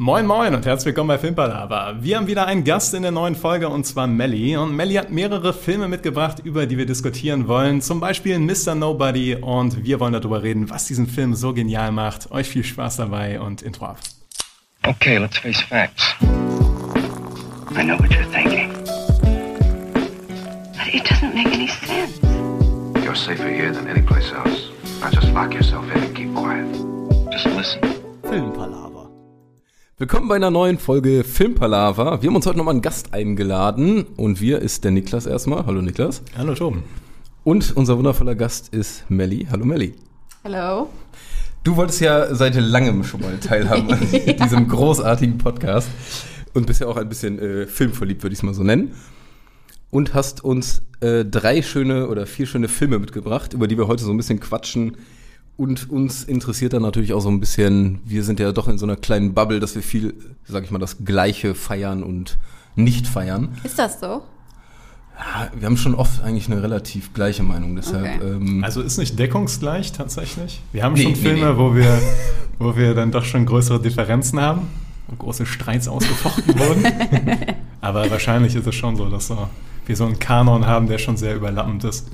Moin Moin und herzlich willkommen bei Filmpalava. Wir haben wieder einen Gast in der neuen Folge und zwar Melly. Und Melly hat mehrere Filme mitgebracht, über die wir diskutieren wollen. Zum Beispiel Mr. Nobody und wir wollen darüber reden, was diesen Film so genial macht. Euch viel Spaß dabei und Intro ab. Okay, let's face facts. I know what you're thinking. But it doesn't make any sense. You're safer here than any place else. Now just lock yourself in and keep quiet. Just listen. Filmpalaver. Willkommen bei einer neuen Folge Filmpalaver. Wir haben uns heute nochmal einen Gast eingeladen und wir ist der Niklas erstmal. Hallo Niklas. Hallo Tom. Und unser wundervoller Gast ist Melli. Hallo Melli. Hello. Du wolltest ja seit langem schon mal teilhaben an diesem großartigen Podcast und bist ja auch ein bisschen äh, filmverliebt, würde ich es mal so nennen. Und hast uns äh, drei schöne oder vier schöne Filme mitgebracht, über die wir heute so ein bisschen quatschen. Und uns interessiert dann natürlich auch so ein bisschen, wir sind ja doch in so einer kleinen Bubble, dass wir viel, sag ich mal, das Gleiche feiern und nicht feiern. Ist das so? Ja, wir haben schon oft eigentlich eine relativ gleiche Meinung, deshalb. Okay. Ähm, Also ist nicht deckungsgleich tatsächlich. Wir haben Nee, schon nee, Filme, nee. Wo, wir, wo wir dann doch schon größere Differenzen haben und große Streits ausgefochten wurden. Aber wahrscheinlich ist es schon so, dass wir so einen Kanon haben, der schon sehr überlappend ist.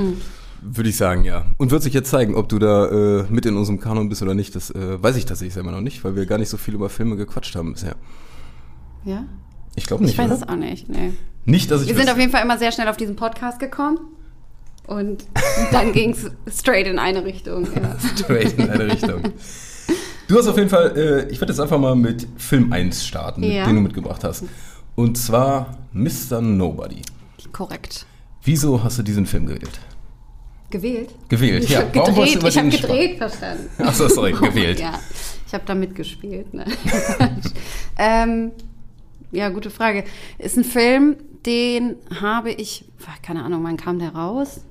Würde ich sagen, ja. Und wird sich jetzt zeigen, ob du da äh, mit in unserem Kanon bist oder nicht. Das äh, weiß ich tatsächlich selber noch nicht, weil wir gar nicht so viel über Filme gequatscht haben bisher. Ja? Ich glaube nicht. Ich weiß oder? es auch nicht. Nee. Nicht, dass ich Wir sind auf jeden Fall immer sehr schnell auf diesen Podcast gekommen. Und dann ging es straight in eine Richtung. Ja. straight in eine Richtung. Du hast auf jeden Fall, äh, ich werde jetzt einfach mal mit Film 1 starten, Ja. den du mitgebracht hast. Und zwar Mr. Nobody. Korrekt. Wieso hast du diesen Film gewählt? Gewählt? Gewählt, Ich ja. habe wolltest du gedreht, ich habe Spaß- gedreht, verstanden. Achso, sorry, gewählt. Ja, ich habe da mitgespielt. Ne? ähm, ja, gute Frage. Ist ein Film, den habe ich, keine Ahnung, wann kam der raus?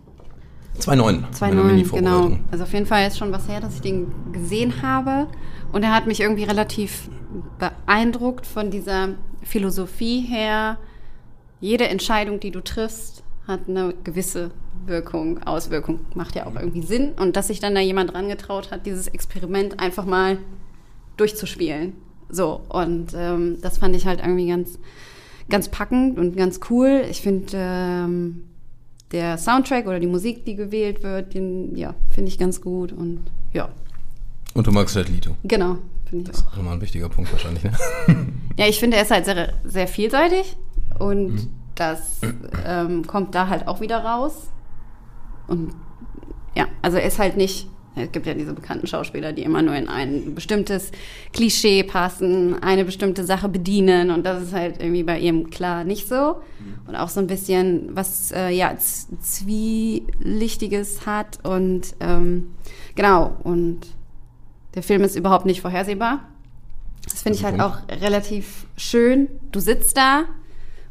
2.9. meine 2009, genau. Also auf jeden Fall ist schon was her, dass ich den gesehen habe. Und er hat mich irgendwie relativ beeindruckt von dieser Philosophie her. Jede Entscheidung, die du triffst, hat eine gewisse Wirkung, Auswirkung. Macht ja auch irgendwie Sinn. Und dass sich dann da jemand dran getraut hat, dieses Experiment einfach mal durchzuspielen. So, und ähm, das fand ich halt irgendwie ganz, ganz packend und ganz cool. Ich finde, ähm, der Soundtrack oder die Musik, die gewählt wird, den, ja, finde ich ganz gut und ja, Und du magst Red Leto. genau, finde ich Das ist auch. auch nochmal ein wichtiger Punkt wahrscheinlich, ne? Ja, ich finde, er ist halt sehr, sehr vielseitig und Mhm. Das ähm, kommt da halt auch wieder raus. Und ja, also er ist halt nicht, es gibt ja diese bekannten Schauspieler, die immer nur in ein bestimmtes Klischee passen, eine bestimmte Sache bedienen und das ist halt irgendwie bei ihm klar nicht so. Und auch so ein bisschen was, äh, ja, Zwielichtiges hat und ähm, genau, und der Film ist überhaupt nicht vorhersehbar. Das finde ich halt auch relativ schön. Du sitzt da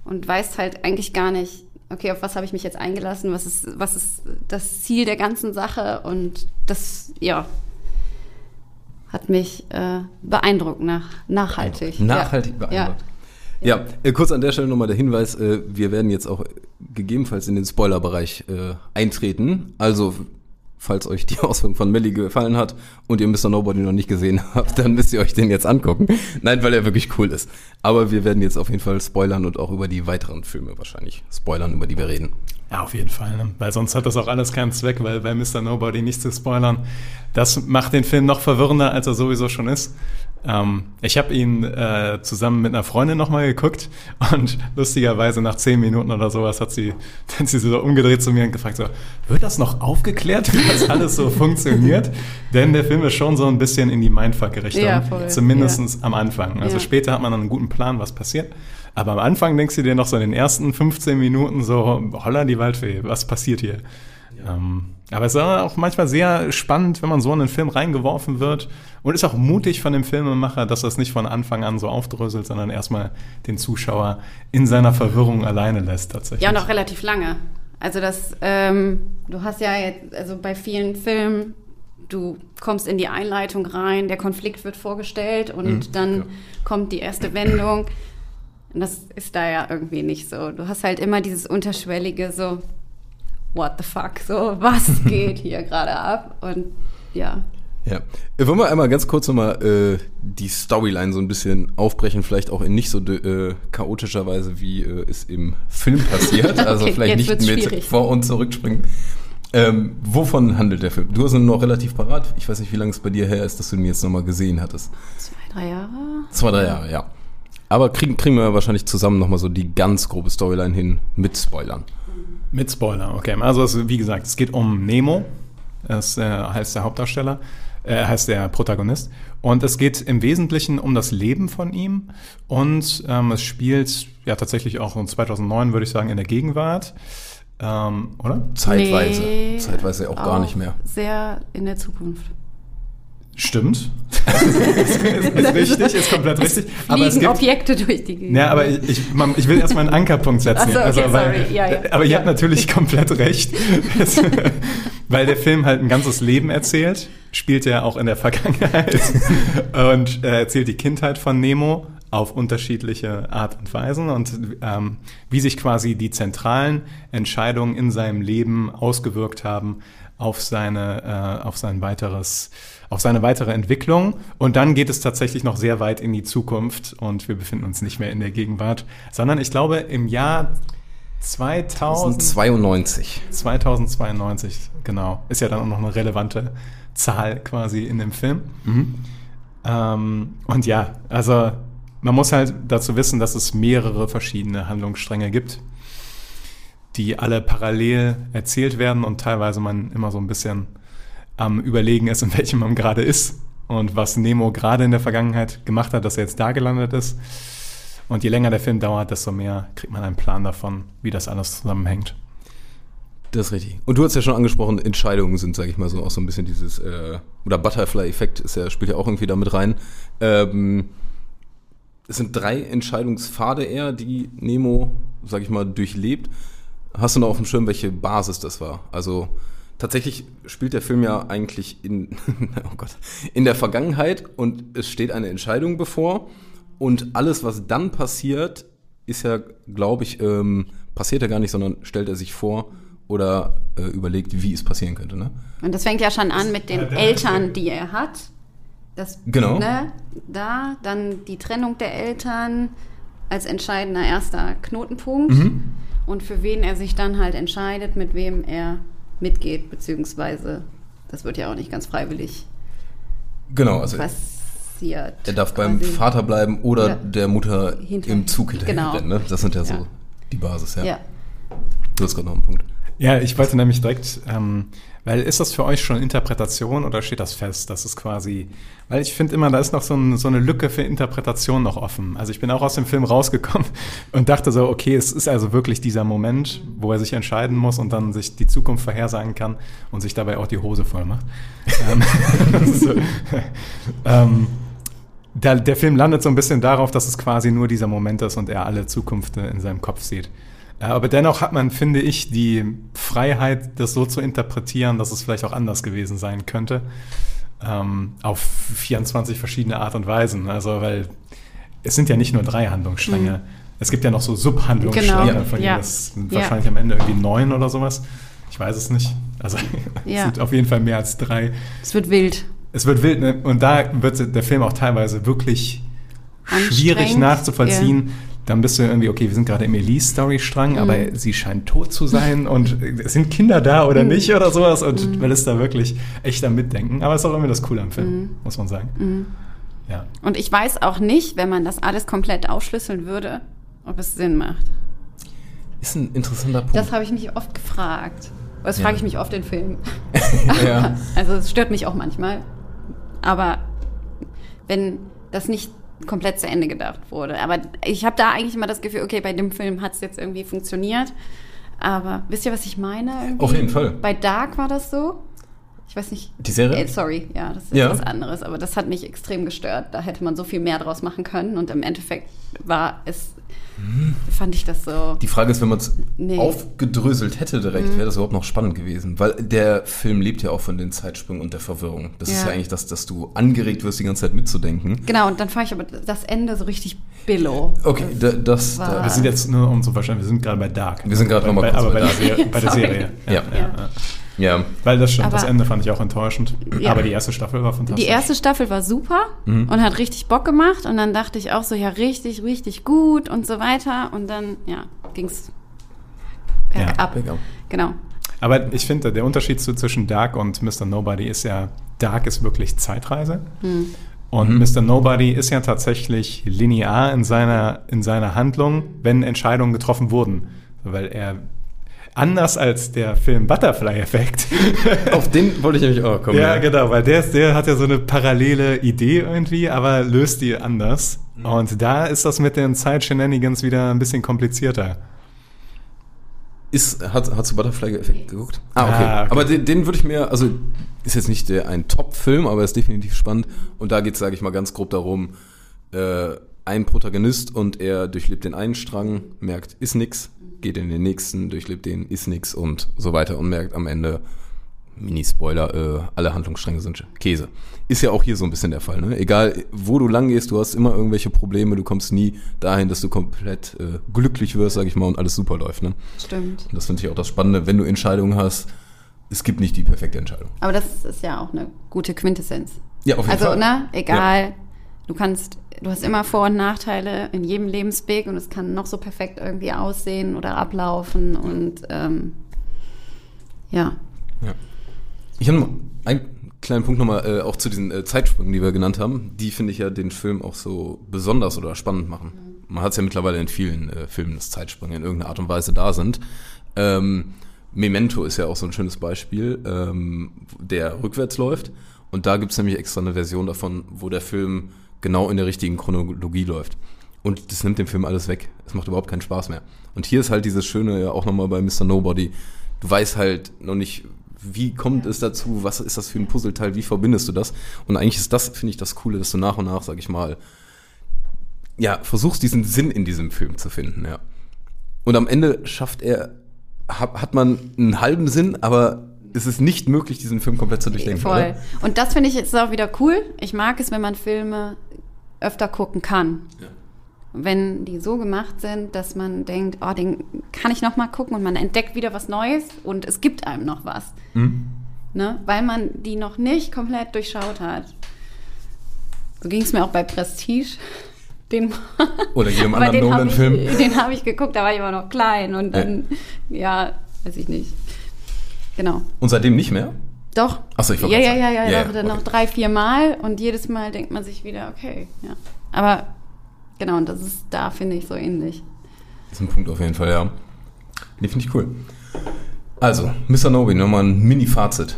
und weißt halt eigentlich gar nicht, okay, auf was habe ich mich jetzt eingelassen, was ist, was ist das Ziel der ganzen Sache und das, ja, hat mich äh, beeindruckt, nach, nachhaltig. Nachhaltig ja. beeindruckt. Ja, äh, kurz an der Stelle nochmal der Hinweis, äh, wir werden jetzt auch gegebenenfalls in den Spoilerbereich äh, eintreten. Also, falls euch die Ausführung von Melly gefallen hat und ihr Mr. Nobody noch nicht gesehen habt, dann müsst ihr euch den jetzt angucken. Nein, weil er wirklich cool ist. Aber wir werden jetzt auf jeden Fall spoilern und auch über die weiteren Filme wahrscheinlich spoilern, über die wir reden. Ja, auf jeden Fall. Ne? Weil sonst hat das auch alles keinen Zweck, weil bei Mr. Nobody nicht zu spoilern, das macht den Film noch verwirrender, als er sowieso schon ist. Ähm, ich habe ihn äh, zusammen mit einer Freundin nochmal geguckt und lustigerweise nach zehn Minuten oder sowas hat sie, hat sie so umgedreht zu mir und gefragt so, wird das noch aufgeklärt, wie das alles so funktioniert? Denn der Film ist schon so ein bisschen in die Mindfuck-Richtung. Ja. Zumindest am Anfang. Also Ja. später hat man dann einen guten Plan, was passiert. Aber am Anfang denkst du dir noch so in den ersten 15 Minuten so, holla die Waldfee, was passiert hier? Ähm, aber es ist auch manchmal sehr spannend, wenn man so in einen Film reingeworfen wird und ist auch mutig von dem Filmemacher, dass er es nicht von Anfang an so aufdröselt, sondern erstmal den Zuschauer in seiner Verwirrung alleine lässt tatsächlich. Ja, und auch relativ lange. Also das, ähm, du hast ja jetzt, also bei vielen Filmen, du kommst in die Einleitung rein, der Konflikt wird vorgestellt und dann ja. kommt die erste Wendung. Und das ist da ja irgendwie nicht so. Du hast halt immer dieses unterschwellige so, what the fuck, so, was geht hier gerade ab? Und ja, Ja. Äh, Wollen wir einmal ganz kurz nochmal äh, die Storyline so ein bisschen aufbrechen, vielleicht auch in nicht so äh, chaotischer Weise, wie äh, es im Film passiert. Also Okay, vielleicht nicht mit schwierig. vor- und zurückspringen. Ähm, wovon handelt der Film? Du hast ihn noch relativ parat. Ich weiß nicht, wie lange es bei dir her ist, dass du ihn jetzt nochmal gesehen hattest. Zwei, drei Jahre? Zwei, drei Jahre, ja. Aber kriegen, kriegen wir wahrscheinlich zusammen nochmal so die ganz grobe Storyline hin mit Spoilern. Mit Spoiler, okay. Also es, wie gesagt, es geht um Nemo. Das äh, heißt der Hauptdarsteller, äh, heißt der Protagonist. Und es geht im Wesentlichen um das Leben von ihm. Und ähm, es spielt ja tatsächlich auch in 2009, würde ich sagen, in der Gegenwart. Ähm, oder? Zeitweise. Nee, Zeitweise auch gar nicht mehr. Sehr in der Zukunft. Stimmt. ist, ist richtig, ist komplett richtig. Aber es gibt, Objekte durch die Gegend. Ja, aber ich, ich, man, ich will erstmal einen Ankerpunkt setzen. So, okay, weil, sorry. Ja, ja. Aber ihr habt natürlich komplett recht. Es- weil der Film halt ein ganzes Leben erzählt, spielt er auch in der Vergangenheit und äh, erzählt die Kindheit von Nemo auf unterschiedliche Art und Weisen und ähm, wie sich quasi die zentralen Entscheidungen in seinem Leben ausgewirkt haben auf seine, äh, auf sein weiteres, auf seine weitere Entwicklung. Und dann geht es tatsächlich noch sehr weit in die Zukunft und wir befinden uns nicht mehr in der Gegenwart, sondern ich glaube im Jahr 2000, 92. 2092, genau. Ist ja dann auch noch eine relevante Zahl quasi in dem Film. Ähm, und ja, also man muss halt dazu wissen, dass es mehrere verschiedene Handlungsstränge gibt, die alle parallel erzählt werden und teilweise man immer so ein bisschen am Überlegen ist, in welchem man gerade ist und was Nemo gerade in der Vergangenheit gemacht hat, dass er jetzt da gelandet ist. Und je länger der Film dauert, desto mehr kriegt man einen Plan davon, wie das alles zusammenhängt. Das ist richtig. Und du hast ja schon angesprochen, Entscheidungen sind, sage ich mal, so auch so ein bisschen dieses, äh, oder Butterfly-Effekt ist ja, spielt ja auch irgendwie damit rein. Ähm, es sind drei Entscheidungspfade eher, die Nemo, sage ich mal, durchlebt. Hast du noch auf dem Schirm, welche Basis das war? Also tatsächlich spielt der Film ja eigentlich in, oh Gott, in der Vergangenheit und es steht eine Entscheidung bevor und alles, was dann passiert, ist ja, glaube ich, ähm, passiert er gar nicht, sondern stellt er sich vor oder äh, überlegt, wie es passieren könnte. Ne? Und das fängt ja schon an mit den Ja, Eltern, die er hat. Das, Genau. Ne, da, dann die Trennung der Eltern als entscheidender erster Knotenpunkt. Mhm. Und für wen er sich dann halt entscheidet, mit wem er mitgeht, beziehungsweise das wird ja auch nicht ganz freiwillig Genau, also passiert. er darf beim. Vater bleiben oder Ja. der Mutter Hinter- im Zug hinterher genau. Ne? Das sind ja so Ja. die Basis, ja. Ja. Du hast gerade noch einen Punkt. Ja, ich wollte nämlich direkt, ähm, weil ist das für euch schon Interpretation oder steht das fest? Das ist quasi, weil ich finde immer, da ist noch so, ein, so eine Lücke für Interpretation noch offen. Also ich bin auch aus dem Film rausgekommen und dachte so, okay, es ist also wirklich dieser Moment, wo er sich entscheiden muss und dann sich die Zukunft vorhersagen kann und sich dabei auch die Hose voll macht. ähm, so, ähm, der, der Film landet so ein bisschen darauf, dass es quasi nur dieser Moment ist und er alle Zukunft in seinem Kopf sieht. Äh, Aber dennoch hat man, finde ich, die Freiheit, das so zu interpretieren, dass es vielleicht auch anders gewesen sein könnte. Ähm, auf 24 verschiedene Art und Weisen. Also, weil es sind ja nicht nur drei Handlungsstränge. Es gibt ja noch so Subhandlungsstränge, Genau, von denen ja. es Ja. wahrscheinlich am Ende irgendwie neun oder sowas. Ich weiß es nicht. Also es Ja. sind auf jeden Fall mehr als drei. Es wird wild. Es wird wild, ne? Und da wird der Film auch teilweise wirklich schwierig nachzuvollziehen. Dann bist du irgendwie, okay, wir sind gerade im Elise-Story-Strang, aber sie scheint tot zu sein und es sind Kinder da oder nicht oder sowas und man ist da wirklich echt am Mitdenken. Aber es ist auch irgendwie das Coole am Film, muss man sagen. Ja. Und ich weiß auch nicht, wenn man das alles komplett aufschlüsseln würde, ob es Sinn macht. Ist ein interessanter Punkt. Das habe ich mich oft gefragt. Das Ja. frage ich mich oft in Filmen. ja. Also es stört mich auch manchmal. Aber wenn das nicht komplett zu Ende gedacht wurde. Aber ich habe da eigentlich immer das Gefühl, okay, bei dem Film hat es jetzt irgendwie funktioniert. Aber wisst ihr, was ich meine? Irgendwie? Auf jeden Fall. Bei Dark war das so. Ich weiß nicht. Die Serie? Äh, sorry, ja, das ist Ja. was anderes. Aber das hat mich extrem gestört. Da hätte man so viel mehr draus machen können. Und im Endeffekt war es, fand ich das so. Die Frage ist, wenn man es Nee. aufgedröselt hätte direkt, Mhm. wäre das überhaupt noch spannend gewesen. Weil der Film lebt ja auch von den Zeitsprüngen und der Verwirrung. Das ist Ja. ja eigentlich das, dass du angeregt wirst, die ganze Zeit mitzudenken. Genau, und dann fand ich aber das Ende so richtig billow. Okay, da, das, war- da, Wir sind jetzt nur um zu verstehen, wir sind gerade bei Dark. Wir sind gerade noch mal bei, kurz aber bei bei, der. Serie, bei der. Serie. Ja. Ja. Ja. Weil das stimmt, das Aber- Ende fand ich auch enttäuschend. Ja. Aber die erste Staffel war fantastisch. Die erste Staffel war super Mhm. und hat richtig Bock gemacht. Und dann dachte ich auch so, ja, richtig, richtig gut und so weiter. Und dann, ja, ging's bergab. bergab. Genau. Aber ich finde, der Unterschied zwischen Dark und Mr. Nobody ist ja, Dark ist wirklich Zeitreise. Und Mhm. Mr. Nobody ist ja tatsächlich linear in seiner, in seiner Handlung, wenn Entscheidungen getroffen wurden. Weil er, anders als der Film Butterfly-Effekt, Auf den wollte ich nämlich auch kommen. ja, genau, weil der, der hat ja so eine parallele Idee irgendwie, aber löst die anders. Und da ist das mit den Zeit-Shenanigans wieder ein bisschen komplizierter. Ist, hat, hast du Butterfly-Effekt geguckt? Ah, okay. Ah, okay. Aber den, den würde ich mir, also ist jetzt nicht der, ein Top-Film, aber ist definitiv spannend. Und da geht es, sage ich mal, ganz grob darum, äh, ein Protagonist und er durchlebt den einen Strang, merkt, ist nix, geht in den nächsten, durchlebt den, ist nix und so weiter und merkt am Ende, Mini-Spoiler, äh, alle Handlungsstränge sind Käse. Ist ja auch hier so ein bisschen der Fall. Ne? Egal, wo du lang gehst, du hast immer irgendwelche Probleme, du kommst nie dahin, dass du komplett äh, glücklich wirst, sag ich mal, und alles super läuft. Ne? Stimmt. Und das finde ich auch das Spannende, wenn du Entscheidungen hast, es gibt nicht die perfekte Entscheidung. Aber das ist ja auch eine gute Quintessenz. Ja, auf jeden also, Fall. ne, egal. Du kannst, du hast immer Vor- und Nachteile in jedem Lebensweg und es kann noch so perfekt irgendwie aussehen oder ablaufen und ähm, ja. Ja. Ich habe noch einen kleinen Punkt nochmal äh, auch zu diesen äh, Zeitsprüngen, die wir genannt haben. Die finde ich ja den Film auch so besonders oder spannend machen. Man hat es ja mittlerweile in vielen äh, Filmen, dass Zeitsprünge in irgendeiner Art und Weise da sind. Ähm, Memento ist ja auch so ein schönes Beispiel, ähm, der rückwärts läuft. Und da gibt es nämlich extra eine Version davon, wo der Film genau in der richtigen Chronologie läuft. Und das nimmt dem Film alles weg. Es macht überhaupt keinen Spaß mehr. Und hier ist halt dieses Schöne ja auch nochmal bei Mr. Nobody. Du weißt halt noch nicht, wie kommt es dazu, was ist das für ein Puzzleteil, wie verbindest du das? Und eigentlich ist das, finde ich, das Coole, dass du nach und nach, sag ich mal, ja, versuchst diesen Sinn in diesem Film zu finden, ja. Und am Ende schafft er, hat, hat man einen halben Sinn, aber es ist nicht möglich, diesen Film komplett zu durchdenken. Voll. Oder? Und das finde ich jetzt auch wieder cool. Ich mag es, wenn man Filme öfter gucken kann. Ja. Wenn die so gemacht sind, dass man denkt, oh, den kann ich noch mal gucken und man entdeckt wieder was Neues und es gibt einem noch was. Mhm. Ne? Weil man die noch nicht komplett durchschaut hat. So ging es mir auch bei Prestige. Den, Oder jedem anderen hab Nolan-Film. ich- Den habe ich geguckt, da war ich immer noch klein und dann, ja, weiß ich nicht. Genau. Und seitdem nicht mehr? Doch. Ach so, ich wollte Ja, ja, ja, ja, Ja, ja, okay. noch drei, vier Mal und jedes Mal denkt man sich wieder, okay, ja. Aber genau, und das ist da, finde ich, so ähnlich. Das ist ein Punkt auf jeden Fall, ja. Nee, finde ich cool. Also, Mr. Nobi, nochmal ein Mini-Fazit.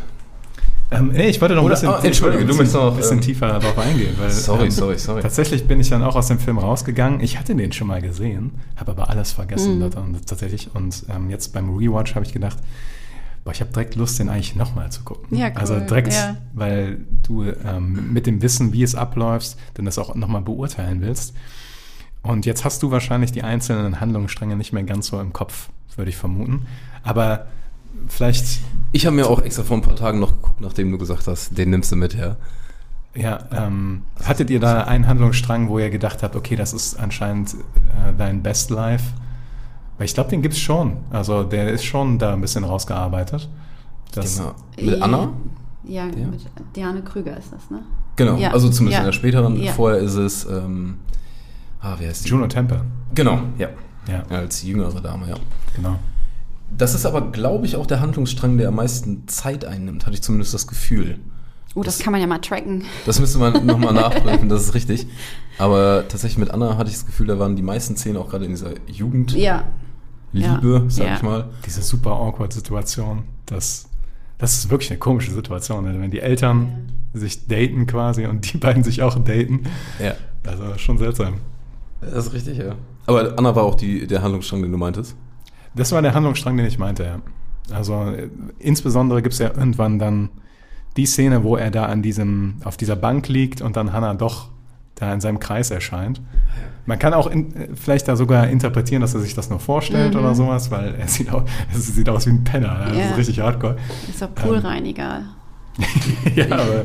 Ähm, nee, ich wollte noch ein Oder- bisschen, ah, Entschuldige, ein du möchtest noch, bisschen, bisschen ähm, tiefer darauf eingehen. Weil, Sorry, ähm, sorry, sorry. Tatsächlich bin ich dann auch aus dem Film rausgegangen. Ich hatte den schon mal gesehen, habe aber alles Mhm. vergessen daran, tatsächlich. Und ähm, jetzt beim Rewatch habe ich gedacht, boah, ich habe direkt Lust, den eigentlich nochmal zu gucken. Ja, cool, Also direkt, ja. weil du ähm, mit dem Wissen, wie es abläuft, dann das auch nochmal beurteilen willst. Und jetzt hast du wahrscheinlich die einzelnen Handlungsstränge nicht mehr ganz so im Kopf, würde ich vermuten. Aber vielleicht Ich habe mir auch extra vor ein paar Tagen noch geguckt, nachdem du gesagt hast, den nimmst du mit, ja. Ja, ähm, hattet ihr da einen Handlungsstrang, wo ihr gedacht habt, okay, das ist anscheinend äh, dein Best Life? Weil ich glaube, den gibt's schon. Also der ist schon da ein bisschen rausgearbeitet. Das, Genau. Mit Anna? Ja, Ja. mit Diane Krüger ist das, ne? Genau, Ja, also zumindest ja. in der späteren. Ja. Vorher ist es, ähm, ah, wer heißt die? Juno Temple. Genau, ja. Ja, Als jüngere Dame, ja. genau. Das ist aber, glaube ich, auch der Handlungsstrang, der am meisten Zeit einnimmt, hatte ich zumindest das Gefühl. Oh, das, kann man ja mal tracken. Das müsste man nochmal nachprüfen, das ist richtig. Aber tatsächlich mit Anna hatte ich das Gefühl, da waren die meisten Szenen auch gerade in dieser Jugendliebe, Ja. Ja. sag Ja. ich mal. Diese super awkward Situation, das, das ist wirklich eine komische Situation, ne? wenn die Eltern sich daten quasi und die beiden sich auch daten. Ja. Also schon seltsam. Das ist richtig, ja. Aber Anna war auch die, der Handlungsstrang, den du meintest. Das war der Handlungsstrang, den ich meinte, ja. Also äh, insbesondere gibt's ja irgendwann dann die Szene, wo er da an diesem, auf dieser Bank liegt und dann Hannah doch da in seinem Kreis erscheint. Man kann auch in, vielleicht da sogar interpretieren, dass er sich das nur vorstellt Mhm. oder sowas, weil er sieht, auch, es sieht aus wie ein Penner. ne? Das Ja. ist richtig hardcore. Ist doch Poolreiniger. ja, aber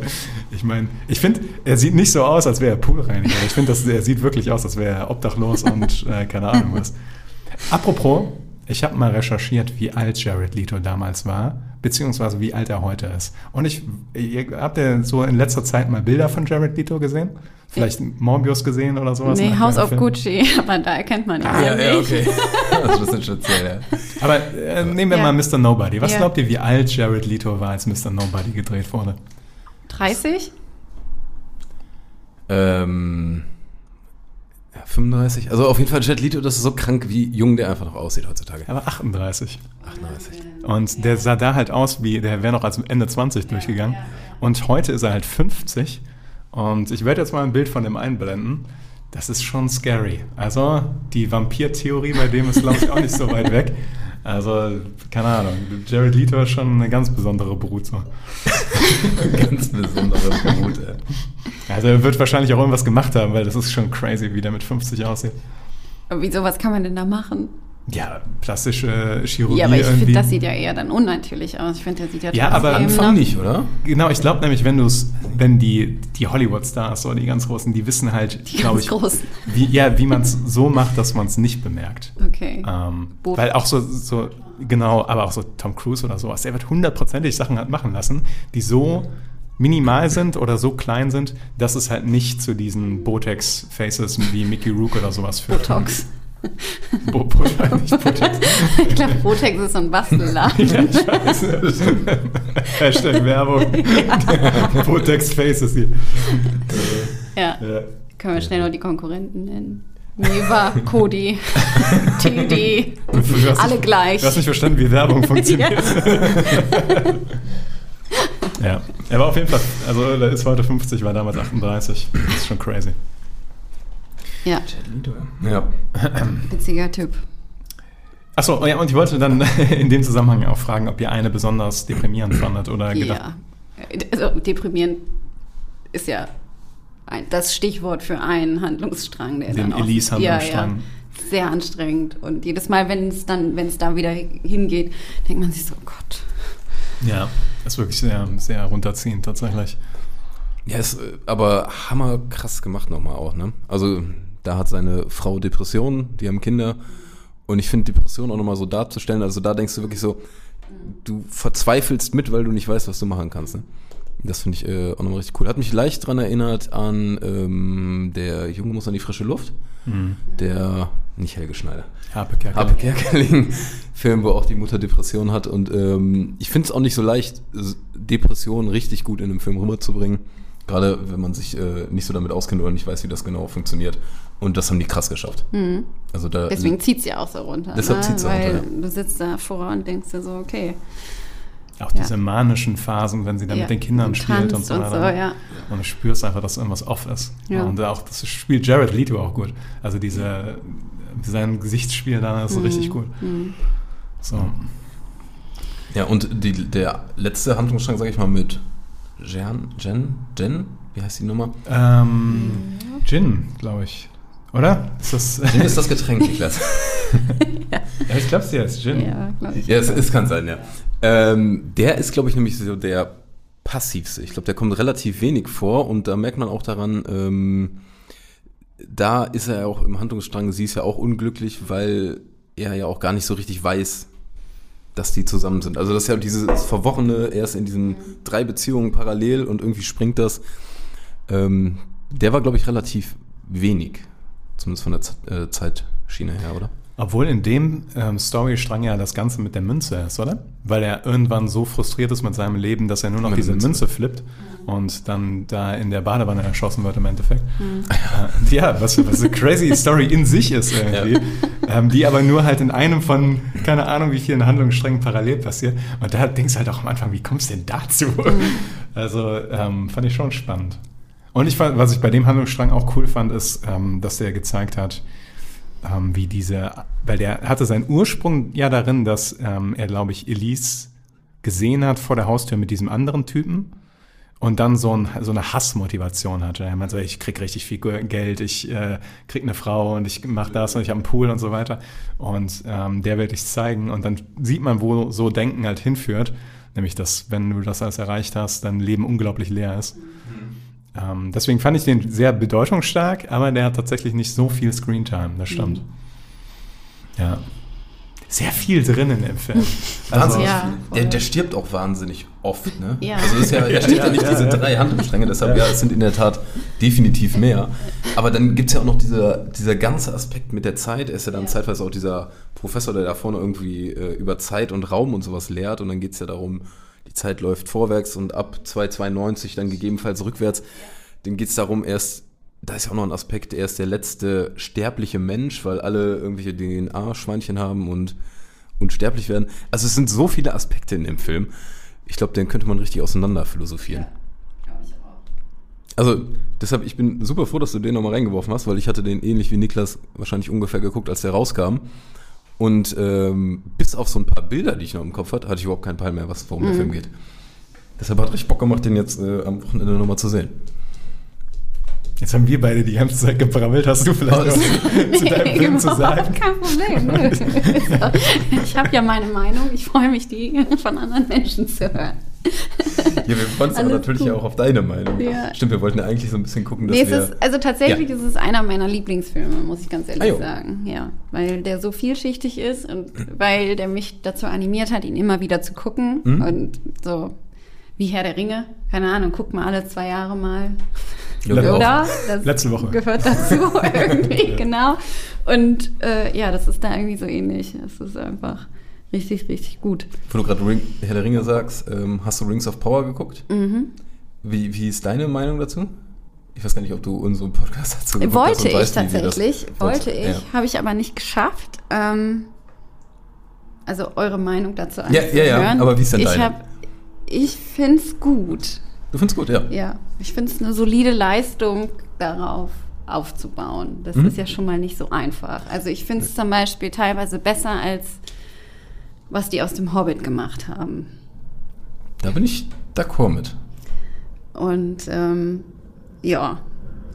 ich meine, ich finde, er sieht nicht so aus, als wäre er Poolreiniger. Ich finde, er sieht wirklich aus, als wäre er obdachlos und äh, keine Ahnung was. Apropos, ich habe mal recherchiert, wie alt Jared Leto damals war, beziehungsweise wie alt er heute ist. Und ich, ihr, habt ihr so in letzter Zeit mal Bilder von Jared Leto gesehen? Vielleicht Morbius gesehen oder sowas? Nee, House of Film? Gucci, aber da erkennt man ihn Ah, ja, ja, nicht. okay. Das ist ein bisschen speziell, ja. Aber äh, nehmen wir Ja. mal Mr. Nobody. Was Ja. glaubt ihr, wie alt Jared Leto war, als Mr. Nobody gedreht wurde? 30? Ähm, 35. Also auf jeden Fall Jet Leto, das ist so krank, wie jung der einfach noch aussieht heutzutage. Er war 38. 38. Und der sah da halt aus, wie der wäre noch als Ende 20 durchgegangen. Und heute ist er halt 50. Und ich werde jetzt mal ein Bild von dem einblenden. Das ist schon scary. Also die Vampir-Theorie bei dem ist, glaube ich, auch nicht so weit weg. Also, keine Ahnung. Jared Leto ist schon eine ganz besondere Brut. So. Ganz besondere Brut, ey. Also er wird wahrscheinlich auch irgendwas gemacht haben, weil das ist schon crazy, wie der mit 50 aussieht. Aber Wieso, was kann man denn da machen? Ja, plastische Chirurgie Ja, aber ich finde, das sieht ja eher dann unnatürlich aus. Ich finde, der sieht ja Ja, aber Anfang nicht, oder? Genau, ich glaube nämlich, wenn du es, wenn die, die Hollywood-Stars oder die ganz Großen, die wissen halt, glaube ich, Großen. wie, ja, wie man es so macht, dass man es nicht bemerkt. Okay. Ähm, weil auch so, so, genau, aber auch so Tom Cruise oder sowas, der wird hundertprozentig Sachen hat machen lassen, die so minimal sind oder so klein sind, dass es halt nicht zu diesen Botex-Faces wie Mickey Rook oder sowas führt. Botox. Bo Botex. ich glaube, Botex ist so ein Bastelladen. Ja, ich weiß. Hashtag Werbung. Botex Faces hier. ja. Ja. Können wir schnell noch die Konkurrenten nennen. Neva, Cody, TD, alle nicht, gleich. Du hast nicht verstanden, wie Werbung funktioniert. ja, er war auf jeden Fall, also er ist heute 50, war damals 38. Das ist schon crazy. Ja, Ja. witziger Typ. Achso, ja, und ich wollte dann in dem Zusammenhang auch fragen, ob ihr eine besonders deprimierend fandet oder gedacht. Ja. Also deprimierend ist ja ein, das Stichwort für einen Handlungsstrang, der Den dann auch, Elise-Handlungsstrang. Ja, ja, sehr anstrengend. Und jedes Mal, wenn es dann, wenn es da wieder hingeht, denkt man sich so, oh Gott. Ja, ist wirklich sehr, sehr runterziehend tatsächlich. Ja, ist äh, aber hammer krass gemacht nochmal auch, ne? Also, da hat seine Frau Depressionen, die haben Kinder. Und ich finde Depressionen auch nochmal so darzustellen, also da denkst du wirklich so, du verzweifelst mit, weil du nicht weißt, was du machen kannst, ne? Das finde ich äh, auch nochmal richtig cool. Hat mich leicht dran erinnert an ähm, der Junge muss an die frische Luft. Der, nicht Helge Schneider. Harpe Kerkeling. Harpe Kerkeling Film, wo auch die Mutter Depression hat. Und ähm, ich finde es auch nicht so leicht, Depressionen richtig gut in einem Film rüberzubringen. Gerade wenn man sich äh, nicht so damit auskennt oder nicht weiß, wie das genau funktioniert. Und das haben die krass geschafft. Also da, Deswegen zieht es ja auch so runter. Deshalb ne? zieht's so Weil runter, du sitzt da vor und denkst dir so, okay. Auch diese manischen Phasen, wenn sie dann Ja, mit den Kindern und spielt und so und weiter. so, ja. Und du spürst einfach, dass irgendwas off ist. Ja. Und auch das spielt Jared Leto auch gut. Also diese, sein Gesichtsspiel da Mhm. ist richtig gut. So. ja, und die, der letzte Handlungsstrang, sag ich mal, mit Jen, Jen, Jen, wie heißt die Nummer? Ähm, Gin, glaube ich. Oder? Ist das. Jen ist das Getränk, Niklas. ja, ich glaube, sie heißt Gin. Ja, glaub ich. Ja, es, es kann sein, ja. Ähm, der ist, glaube ich, nämlich so der passivste. Ich glaube, der kommt relativ wenig vor und da merkt man auch daran, ähm, da ist er ja auch im Handlungsstrang, sie ist ja auch unglücklich, weil er ja auch gar nicht so richtig weiß, dass die zusammen sind. Also das ist ja dieses Verworrene, er ist in diesen drei Beziehungen parallel und irgendwie springt das. Ähm, der war, glaube ich, relativ wenig. Zumindest von der Z äh, Zeitschiene her, oder? Obwohl in dem ähm, Storystrang ja das Ganze mit der Münze ist, oder? Weil er irgendwann so frustriert ist mit seinem Leben, dass er nur noch Mit diese Münze. Münze. flippt und dann da in der Badewanne erschossen wird im Endeffekt. Äh, ja, was, was eine crazy Story in sich ist irgendwie. Ähm, die aber nur halt in einem von, keine Ahnung, wie vielen Handlungssträngen parallel passiert. Und da denkst du halt auch am Anfang, wie kommst du denn dazu? Also ähm, fand ich schon spannend. Und ich fand, was ich bei dem Handlungsstrang auch cool fand, ist, ähm, dass der gezeigt hat, ähm, wie diese, weil der hatte seinen Ursprung ja darin, dass ähm, er, glaube ich, Elise gesehen hat vor der Haustür mit diesem anderen Typen und dann so, ein, so eine Hassmotivation hatte. Er meinte, ich krieg richtig viel Geld, ich äh, krieg eine Frau und ich mach das und ich habe einen Pool und so weiter. Und ähm, der wird dich zeigen und dann sieht man, wo so Denken halt hinführt. Nämlich, dass wenn du das alles erreicht hast, dein Leben unglaublich leer ist. Ähm, deswegen fand ich den sehr bedeutungsstark, aber der hat tatsächlich nicht so viel Screentime, das stimmt. Ja. Sehr viel drin in dem Film. Wahnsinnig Ja, der, der stirbt auch wahnsinnig oft, ne? Ja. Also ist ja, er steht ja nicht diese drei Handlungsstränge, deshalb ja, es sind in der Tat definitiv mehr. Aber dann gibt es ja auch noch dieser, dieser ganze Aspekt mit der Zeit. Er ist ja dann zeitweise auch dieser Professor, der da vorne irgendwie äh, über Zeit und Raum und sowas lehrt. Und dann geht es ja darum, die Zeit läuft vorwärts und ab 292 dann gegebenenfalls rückwärts. Dann geht es darum, erst da ist ja auch noch ein Aspekt, er ist der letzte sterbliche Mensch, weil alle irgendwelche DNA-Schweinchen haben und unsterblich werden. Also es sind so viele Aspekte in dem Film. Ich glaube, den könnte man richtig auseinander philosophieren. Also deshalb, ich bin super froh, dass du den nochmal reingeworfen hast, weil ich hatte den ähnlich wie Niklas wahrscheinlich ungefähr geguckt, als der rauskam. Und ähm, bis auf so ein paar Bilder, die ich noch im Kopf hatte, hatte ich überhaupt keinen Peil mehr, was, worum der Film geht. Deshalb hat richtig Bock gemacht, den jetzt äh, am Wochenende nochmal zu sehen. Jetzt haben wir beide die ganze Zeit gebrabbelt. Hast du vielleicht was zu deinem Film zu überhaupt sagen? Kein Problem. nö. ich habe ja meine Meinung. Ich freue mich, die von anderen Menschen zu hören. Ja, wir freuen uns aber natürlich gut. auch auf deine Meinung. Ja. Stimmt, wir wollten ja eigentlich so ein bisschen gucken, dass Nee, es wir... ist, also tatsächlich Ja. ist es einer meiner Lieblingsfilme, muss ich ganz ehrlich Ah, sagen. Ja, weil der so vielschichtig ist und weil der mich dazu animiert hat, ihn immer wieder zu gucken. Mhm. Und so wie Herr der Ringe, keine Ahnung, guck mal alle zwei Jahre mal. Ja, wir Oder? Das Letzte Woche. Gehört dazu irgendwie, genau. Und äh, ja, das ist da irgendwie so ähnlich. Es ist einfach richtig, richtig gut. Wo du gerade Herr der Ringe sagst, ähm, hast du Rings of Power geguckt? Mhm. Wie, wie ist deine Meinung dazu? Ich weiß gar nicht, ob du unseren Podcast dazu geguckt hast Wollte ich weißt, das- tatsächlich, wollte ich, Ja. habe ich aber nicht geschafft. Ähm, also eure Meinung dazu Ja, ja, ja, anzuhören. aber wie ist denn ich deine? hab- Ich finde es gut. Du findest gut, ja. Ja, ich finde es eine solide Leistung, darauf aufzubauen. Das Mhm. ist ja schon mal nicht so einfach. Also ich finde es zum Beispiel teilweise besser als was die aus dem Hobbit gemacht haben. Da bin ich d'accord mit. Und ähm, ja,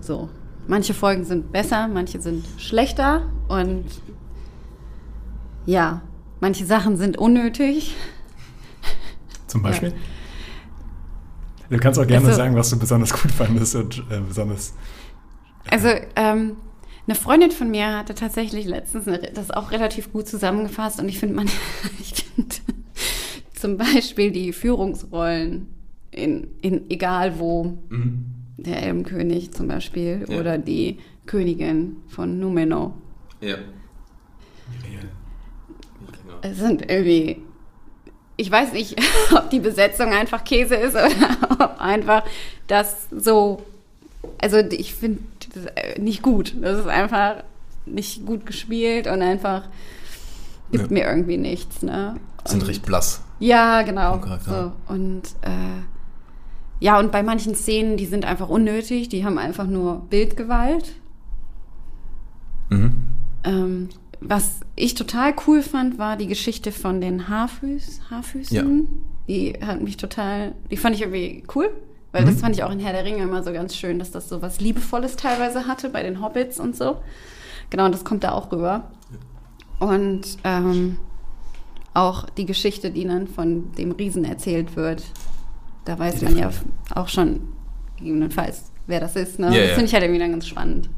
so. Manche Folgen sind besser, manche sind schlechter und ja, manche Sachen sind unnötig. Zum Beispiel? Du kannst auch gerne Also- sagen, was du besonders gut fandest und äh, besonders. Also ähm, eine Freundin von mir hatte tatsächlich letztens eine, das auch relativ gut zusammengefasst und ich finde man, ich finde zum Beispiel die Führungsrollen in, in egal wo, der Elbenkönig zum Beispiel Ja. oder die Königin von Numenor. Ja. Es sind irgendwie. Ich weiß nicht, ob die Besetzung einfach Käse ist oder ob einfach das so. Also ich finde das äh, nicht gut. Das ist einfach nicht gut gespielt und einfach gibt Ja. mir irgendwie nichts. Ne? Sind Und- recht blass. Ja, genau. So. Und äh, ja, und bei manchen Szenen, die sind einfach unnötig, die haben einfach nur Bildgewalt. Mhm. Ähm, was ich total cool fand, war die Geschichte von den Haarfüß, Haarfüßen. Ja. Die hat mich total, die fand ich irgendwie cool, weil Mhm. das fand ich auch in Herr der Ringe immer so ganz schön, dass das so was Liebevolles teilweise hatte bei den Hobbits und so. Genau, und das kommt da auch rüber. Und ähm, auch die Geschichte, die dann von dem Riesen erzählt wird, da weiß man ja auch schon gegebenenfalls, wer das ist. Ne? Ja, das finde ich halt irgendwie dann ganz spannend.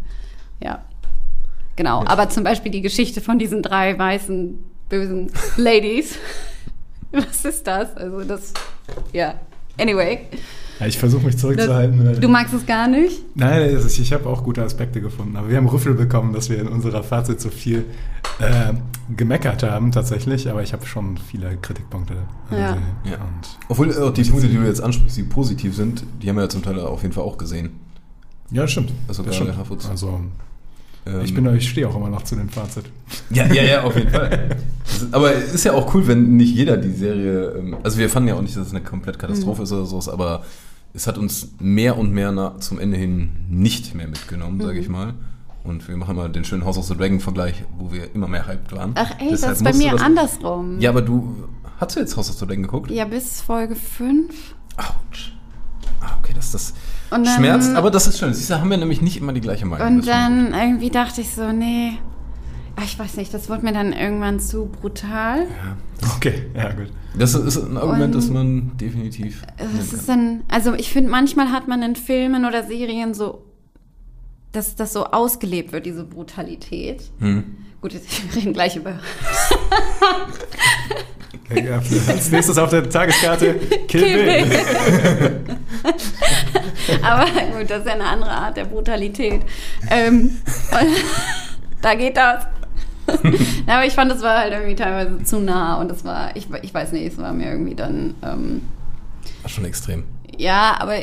Ja. Genau, aber zum Beispiel die Geschichte von diesen drei weißen, bösen Ladies. Was ist das? Also das, ja. Anyway, Ja, ich versuche mich zurückzuhalten. du magst es gar nicht? Nein, es ist- ich habe auch gute Aspekte gefunden. Aber wir haben Rüffel bekommen, dass wir in unserer Fazit so viel äh, gemeckert haben, tatsächlich. Aber ich habe schon viele Kritikpunkte. Ja. gesehen. Ja. Und, Obwohl äh, die Punkte, die du jetzt ansprichst, die positiv sind, die haben wir ja zum Teil auf jeden Fall auch gesehen. ja, das stimmt. Also das gerade stimmt. Also, ich, bin, ich stehe auch immer noch zu dem Fazit. Ja, ja, ja, auf jeden Fall. Das ist, aber es ist ja auch cool, wenn nicht jeder die Serie. Ähm, also wir fanden ja auch nicht, dass es eine komplett Katastrophe ist oder sowas, aber es hat uns mehr und mehr na, zum Ende hin nicht mehr mitgenommen, sage ich mal. Und wir machen mal den schönen House of the Dragon-Vergleich, wo wir immer mehr hyped waren. Ach ey, Deshalb das ist bei mir das- andersrum. Ja, aber du hast du jetzt House of the Dragon geguckt? Ja, bis Folge 5. Autsch. Ah, okay, das, das Und dann- schmerzt, aber das ist schön. Siehst du, haben wir nämlich nicht immer die gleiche Meinung. Und dann irgendwie dachte ich so, nee. Ach, Ich weiß nicht, das wurde mir dann irgendwann zu brutal. Okay, ja, gut. Das ist ein Argument, Und- das man definitiv. Das ist dann, also ich finde, manchmal hat man in Filmen oder Serien so, dass das so ausgelebt wird, diese Brutalität. Hm. Gut, jetzt, wir reden gleich über Ja, als nächstes auf der Tageskarte Kill, Kill Bill. Bill. Aber gut, das ist ja eine andere Art der Brutalität. Ähm, da geht das. Aber ich fand, das war halt irgendwie teilweise zu nah und das war, ich, ich weiß nicht, es war mir irgendwie dann, ähm, War schon extrem. ja, aber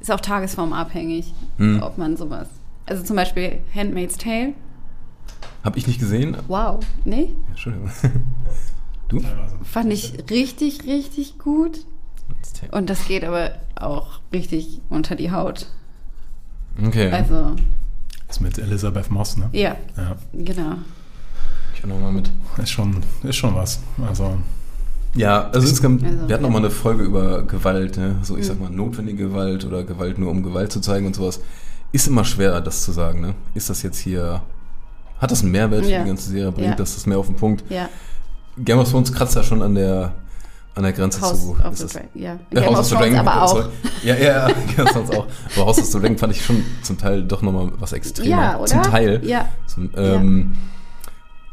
ist auch tagesformabhängig, Hm. ob man sowas. Also zum Beispiel Handmaid's Tale. Hab ich nicht gesehen. Wow, nee? Entschuldigung. Du? Fand ich richtig, richtig gut. Und das geht aber auch richtig unter die Haut. Okay. Also, Das ist mit Elizabeth Moss, ne? ja, Ja, genau. Ich auch noch mal mit. ist schon, ist schon was. Also, Ja, also insgesamt, Also, wir hatten noch ja. mal eine Folge über Gewalt, ne? so ich sag mal notwendige Gewalt oder Gewalt nur um Gewalt zu zeigen und sowas. Ist immer schwer, das zu sagen, ne? Ist das jetzt hier, hat das einen Mehrwert für Ja. die ganze Serie, bringt Ja. das das mehr auf den Punkt? Ja, Game of Thrones kratzt da schon an der, an der Grenze House zu. of Ist the. Ja, Ja, Game House of the Dragon, aber auch. Ja, ja, ja, Game of Thrones auch. Aber House of the Dragon fand ich schon zum Teil doch nochmal was extremer. Ja, oder? Zum Teil. Ja. Zum, ähm,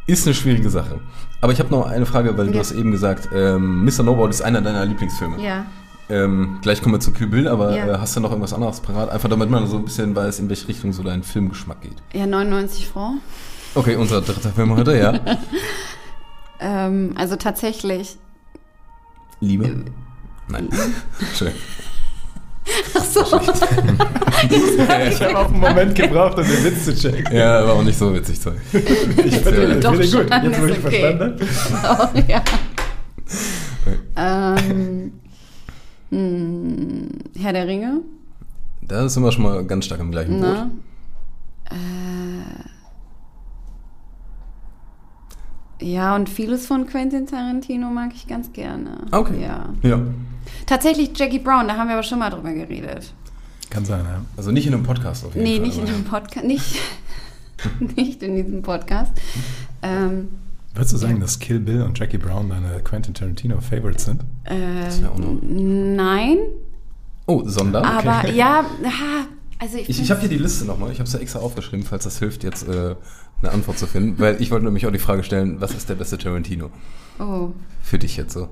Ist eine schwierige Sache. Aber ich habe noch eine Frage, weil du Ja. hast eben gesagt, ähm, Mr. Nobody ist einer deiner Lieblingsfilme. Ja. Ähm, gleich kommen wir zu Kill Bill, aber Ja. äh, hast du noch irgendwas anderes parat? Einfach damit man so ein bisschen weiß, in welche Richtung so dein Filmgeschmack geht. Ja, 99 Francs. Okay, unser dritter Film heute, ja. Ähm, also tatsächlich. Liebe? Nein. Schön. Ach so. ich habe auch einen Moment gebraucht, um den Witz zu checken. Ja, war auch nicht so witzig, sorry. Ich finde Doch den gut. Jetzt, ist ich okay. verstanden habe. Oh, ja. ähm, mh, Herr der Ringe. Da sind wir schon mal ganz stark im gleichen Boot. Ne? Äh, ja, und vieles von Quentin Tarantino mag ich ganz gerne. Okay. Ja. Ja. Tatsächlich Jackie Brown, da haben wir aber schon mal drüber geredet. Kann sein, ja. Also nicht in einem Podcast auf jeden Nee, Fall. nicht in diesem Podcast. Nicht, nicht in diesem Podcast. Ähm, Würdest du sagen, dass Kill Bill und Jackie Brown deine Quentin Tarantino Favorites sind? äh, wär auch noch- nein, Oh, Sonder. aber ja, ah, also ich, Ich, ich habe hier die Liste nochmal. Ich habe es ja extra aufgeschrieben, falls das hilft, jetzt äh, eine Antwort zu finden. Weil ich wollte nämlich auch die Frage stellen, was ist der beste Tarantino? Oh. Für dich jetzt so.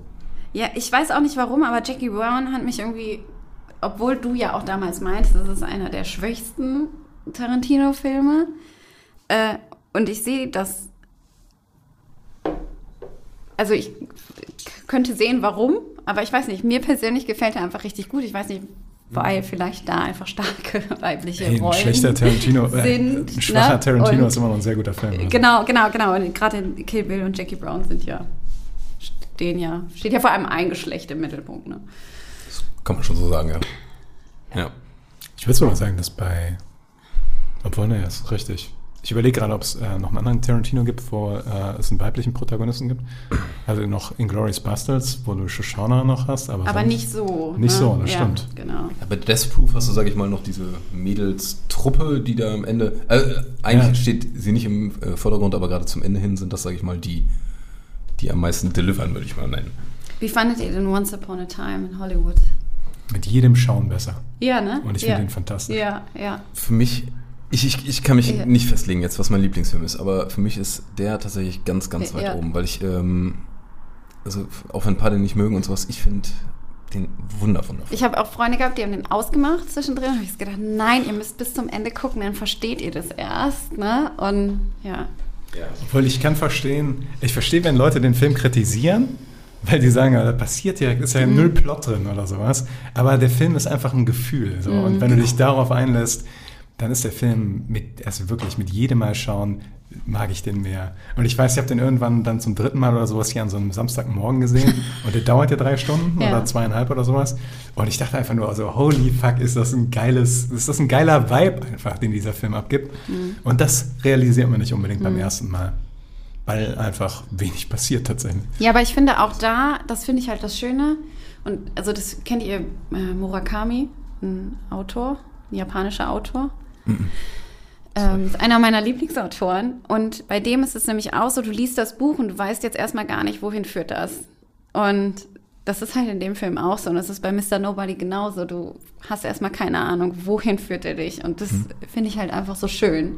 Ja, ich weiß auch nicht warum, aber Jackie Brown hat mich irgendwie, obwohl du ja auch damals meintest, das ist einer der schwächsten Tarantino-Filme. Äh, und ich sehe das. Also ich könnte sehen, warum, aber ich weiß nicht, mir persönlich gefällt er einfach richtig gut. Ich weiß nicht, weil vielleicht da einfach starke weibliche Hey, ein Rollen schlechter Tarantino, äh, sind. ein schwacher ne? Tarantino Und- ist immer noch ein sehr guter Film. also. Genau, genau, genau. Und gerade Kill Bill und Jackie Brown sind ja, stehen ja, steht ja vor allem ein Geschlecht im Mittelpunkt. Ne? Kann man schon so sagen, ja. Ja. Ich würde sogar sagen, dass bei. Obwohl, ne, ist richtig. Ich überlege gerade, ob es äh, noch einen anderen Tarantino gibt, wo äh, es einen weiblichen Protagonisten gibt. Also noch Inglourious Bastards, wo du Shoshana noch hast. Aber, Aber nicht so. Nicht ne? so, das ja, stimmt. Genau. Ja, Bei Death Proof hast du, sage ich mal, noch diese Mädels-Truppe, die da am Ende. Äh, eigentlich Ja. steht sie nicht im äh, Vordergrund, aber gerade zum Ende hin sind das, sage ich mal, die, die am meisten delivern, würde ich mal nennen. Wie fandet ihr denn Once Upon a Time in Hollywood? Mit jedem Schauen besser. Ja, ne? Und ich ja. finde ihn fantastisch. Ja, ja. Für mich, ich, ich, ich kann mich Ja. nicht festlegen jetzt, was mein Lieblingsfilm ist, aber für mich ist der tatsächlich ganz, ganz weit Ja. oben, weil ich, ähm, also auch wenn ein paar den nicht mögen und sowas, ich finde den wunder, wundervoll. Ich habe auch Freunde gehabt, die haben den ausgemacht zwischendrin. habe ich gedacht, nein, ihr müsst bis zum Ende gucken, dann versteht ihr das erst. Ne? Und ja. Obwohl ich kann verstehen, ich verstehe, wenn Leute den Film kritisieren, weil die sagen, ja, da passiert ja, ist ja Mhm. null Plot drin oder sowas. Aber der Film ist einfach ein Gefühl. So. Mhm. Und wenn du dich darauf einlässt, dann ist der Film mit, also wirklich mit jedem Mal schauen, mag ich den mehr. Und ich weiß, ich habe den irgendwann dann zum dritten Mal oder sowas hier an so einem Samstagmorgen gesehen. und der dauert ja drei Stunden Ja. oder zweieinhalb oder sowas. Und ich dachte einfach nur, also holy fuck, ist das ein geiles, ist das ein geiler Vibe einfach, den dieser Film abgibt. Mhm. Und das realisiert man nicht unbedingt beim ersten Mal. Weil einfach wenig passiert tatsächlich. Ja, aber ich finde auch da, das finde ich halt das Schöne. Und also das kennt ihr äh, Murakami, ein Autor, ein japanischer Autor. Ähm, ist einer meiner Lieblingsautoren. Und bei dem ist es nämlich auch so, du liest das Buch und du weißt jetzt erstmal gar nicht, wohin führt das. Und das ist halt in dem Film auch so. Und das ist bei Mr. Nobody genauso. Du hast erstmal keine Ahnung, wohin führt er dich. Und das finde ich halt einfach so schön.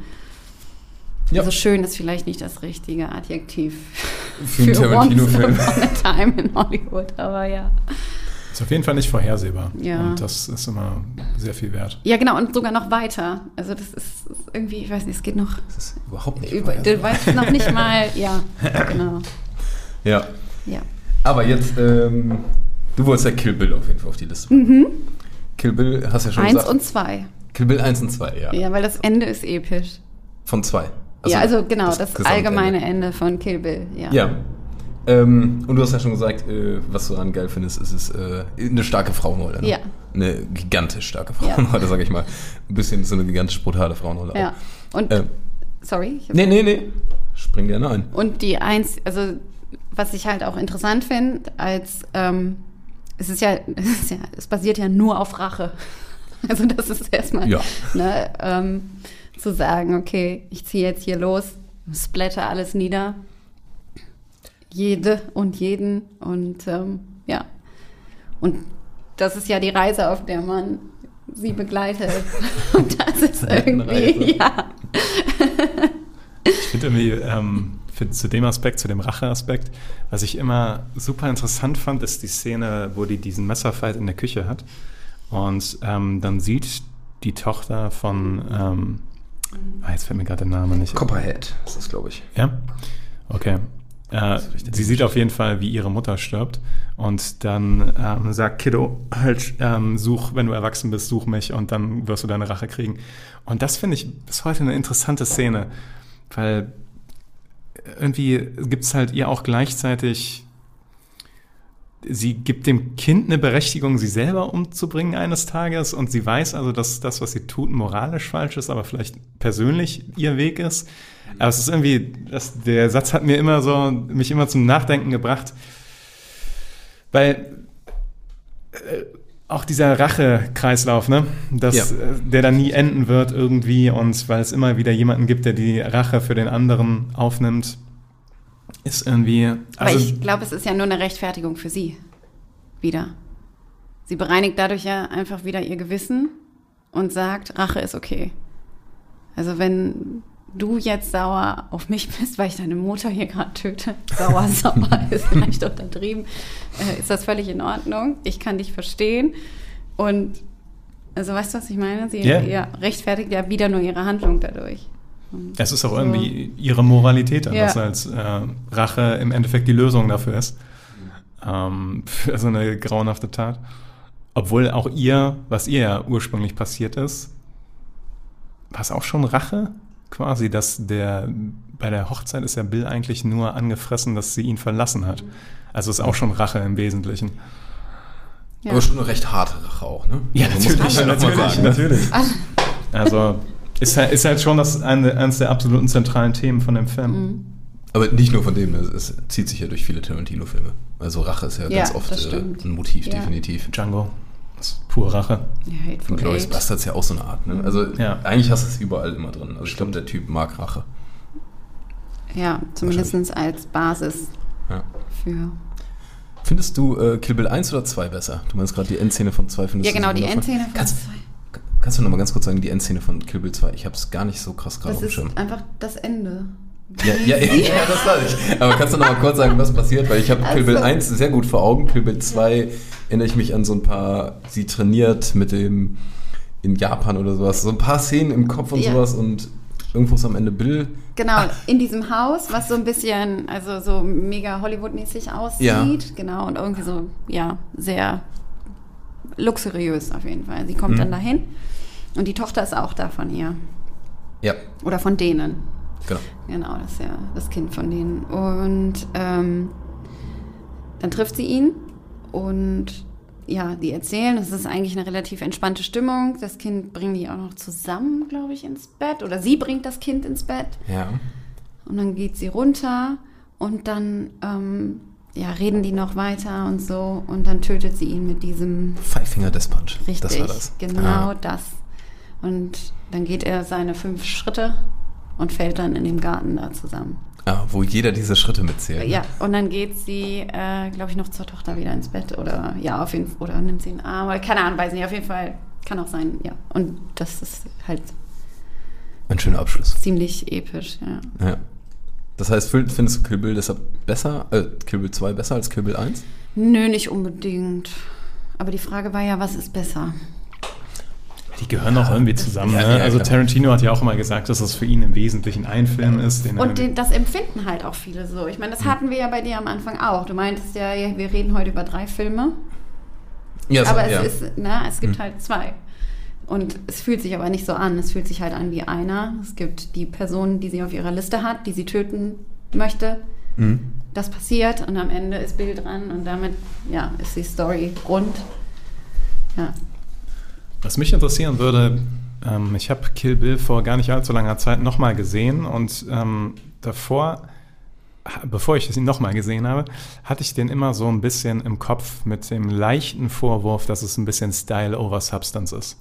Ja. Also schön ist vielleicht nicht das richtige Adjektiv Für einen Tarantino-Film. Once Upon a Time in Hollywood, aber ja. Ist auf jeden Fall nicht vorhersehbar. Ja. Und das ist immer sehr viel wert. Ja, genau, und sogar noch weiter. Also das ist, irgendwie, ich weiß nicht, es geht noch Das ist überhaupt nicht über, du weißt noch nicht mal, ja, genau. Ja. Ja. Aber jetzt, ähm, du wolltest ja Kill Bill auf jeden Fall auf die Liste packen. Kill Bill, hast ja schon Mhm. Eins gesagt. und zwei. Kill Bill 1 und 2, ja. Ja, weil das Ende ist episch. Von 2. ja, also genau, das, Gesamtende. allgemeine Ende von Kill Bill. Ja. Ja. Ähm, und du hast ja schon gesagt, äh, was du daran geil findest, ist es äh, eine starke Frauenrolle. Ne? Ja. Eine gigantisch starke Ja. Frauenrolle, sag ich mal. Ein bisschen so eine gigantisch brutale Frauenrolle. Ja. Und, Ähm, sorry. nee, nee, nee. Spring gerne ein. Und die eins, also was ich halt auch interessant finde, als ähm, es ist ja, es ist ja, es basiert ja nur auf Rache. Also das ist erstmal, Ja. ne, ähm, zu sagen, okay, ich ziehe jetzt hier los, splatter alles nieder, jede und jeden und ähm, ja. Und das ist ja die Reise, auf der man sie begleitet. Und das ist irgendwie, ja. Ich finde irgendwie, ähm, für, zu dem Aspekt, zu dem Racheaspekt, was ich immer super interessant fand, ist die Szene, wo die diesen Messerfight in der Küche hat. Und ähm, dann sieht die Tochter von, ähm, ah, jetzt fällt mir gerade der Name nicht. Copperhead ist das, glaube ich. Ja? Okay. Äh, sie sieht auf jeden Fall, wie ihre Mutter stirbt. Und dann ähm, sagt Kiddo, halt, ähm, such, wenn du erwachsen bist, such mich und dann wirst du deine Rache kriegen. Und das finde ich bis heute eine interessante Szene, weil irgendwie gibt es halt ihr auch gleichzeitig, sie gibt dem Kind eine Berechtigung, sie selber umzubringen eines Tages und sie weiß also, dass das, was sie tut, moralisch falsch ist, aber vielleicht persönlich ihr Weg ist. Aber es ist irgendwie, das, der Satz hat mir immer so, mich immer zum Nachdenken gebracht, weil äh, auch dieser Rache-Kreislauf, ne, das, Ja. äh, der dann nie enden wird irgendwie und weil es immer wieder jemanden gibt, der die Rache für den anderen aufnimmt, ist irgendwie, Aber also ich glaube, es ist ja nur eine Rechtfertigung für sie. Wieder. Sie bereinigt dadurch ja einfach wieder ihr Gewissen und sagt, Rache ist okay. Also wenn du jetzt sauer auf mich bist, weil ich deine Mutter hier gerade töte, sauer, sauer ist vielleicht untertrieben, äh, ist das völlig in Ordnung. Ich kann dich verstehen. Und also weißt du, was ich meine? Sie Ja. ja, rechtfertigt ja wieder nur ihre Handlung dadurch. Und Es ist auch so. irgendwie ihre Moralität, anders Ja. als äh, Rache im Endeffekt die Lösung dafür ist. Ähm, für so eine grauenhafte Tat. Obwohl auch ihr, was ihr ja ursprünglich passiert ist, war es auch schon Rache? Quasi, dass der bei der Hochzeit ist ja Bill eigentlich nur angefressen, dass sie ihn verlassen hat. Also ist auch schon Rache im Wesentlichen. Ja. Aber schon eine recht harte Rache auch, ne? Ja, Also muss man natürlich, ja natürlich, sagen, ne? natürlich. Also ist halt, ist halt schon das eine, eines der absoluten zentralen Themen von dem Film. Mhm. Aber nicht nur von dem, es, es zieht sich ja durch viele Tarantino-Filme. Also Rache ist ja, Ja, ganz oft äh, ein Motiv, Ja. definitiv. Django. Das ist pure Rache. Ja, Hateful Und Glorious. Bastards ja auch so eine Art, ne? Also Ja. eigentlich hast du es überall immer drin. Also ich glaube, der Typ mag Rache. Ja, zumindest als Basis Ja. für. Findest du äh, Kill Bill 1 oder 2 besser? Du meinst gerade die Endszene von 2 findest Ja, genau, die? Endszene von Kannst, zwei. kannst du noch mal ganz kurz sagen, die Endszene von Kill Bill 2? Ich habe es gar nicht so krass gerade Das auf dem ist Schirm. einfach das Ende. Ja, ja, ja, das weiß ich. Aber kannst du noch mal kurz sagen, was passiert? Weil ich habe Kill Bill Also- 1 sehr gut vor Augen. Kill Bill 2 erinnere ich mich an so ein paar, sie trainiert mit dem in Japan oder sowas. So ein paar Szenen im Kopf und Ja. sowas und irgendwo ist am Ende Bill. Genau, in diesem Haus, was so ein bisschen, also so mega Hollywood-mäßig aussieht. Ja. Genau, und irgendwie so, ja, sehr luxuriös auf jeden Fall. Sie kommt Mhm. dann dahin und die Tochter ist auch da von ihr. Ja, Oder von denen. Genau. Genau, das ist ja das Kind von denen. Und ähm, dann trifft sie ihn und ja, die erzählen, es ist eigentlich eine relativ entspannte Stimmung. Das Kind bringen die auch noch zusammen, glaube ich, ins Bett. Oder sie bringt das Kind ins Bett. Ja. Und dann geht sie runter und dann ähm, ja, reden die noch weiter und so. Und dann tötet sie ihn mit diesem Five Finger Death Punch. Richtig, Das war das. genau Ah. das. Und dann geht er seine fünf Schritte und fällt dann in dem Garten da zusammen. Ah, wo jeder diese Schritte mitzählt. ne? Ja, und dann geht sie, äh, glaube ich, noch zur Tochter wieder ins Bett oder ja, auf jeden Fall, oder nimmt sie in den Arm, oder keine Ahnung, weiß nicht, auf jeden Fall kann auch sein, ja. Und das ist halt Ein schöner Abschluss. ziemlich episch, ja. Ja. Das heißt, find- findest du Kill Bill deshalb besser, äh, Kill Bill 2 besser als Kill Bill 1? Nö, nicht unbedingt. Aber die Frage war ja, was ist besser? Die gehören auch irgendwie zusammen. Ja, ne? ja, also klar. Tarantino hat ja auch immer gesagt, dass es für ihn im Wesentlichen ein Film ist. Den Und den, das empfinden halt auch viele so. Ich meine, das hatten wir ja bei dir am Anfang auch. Du meintest ja, wir reden heute über drei Filme. Ja, so, aber es ja. ist, ne, es gibt halt zwei. Und es fühlt sich aber nicht so an. Es fühlt sich halt an wie einer. Es gibt die Person, die sie auf ihrer Liste hat, die sie töten möchte. Mhm. Das passiert und am Ende ist Bill dran und damit ja, ist die Story rund. Ja. Was mich interessieren würde, ähm, ich habe Kill Bill vor gar nicht allzu langer Zeit nochmal gesehen und ähm, davor, bevor ich ihn nochmal gesehen habe, hatte ich den immer so ein bisschen im Kopf mit dem leichten Vorwurf, dass es ein bisschen Style over Substance ist.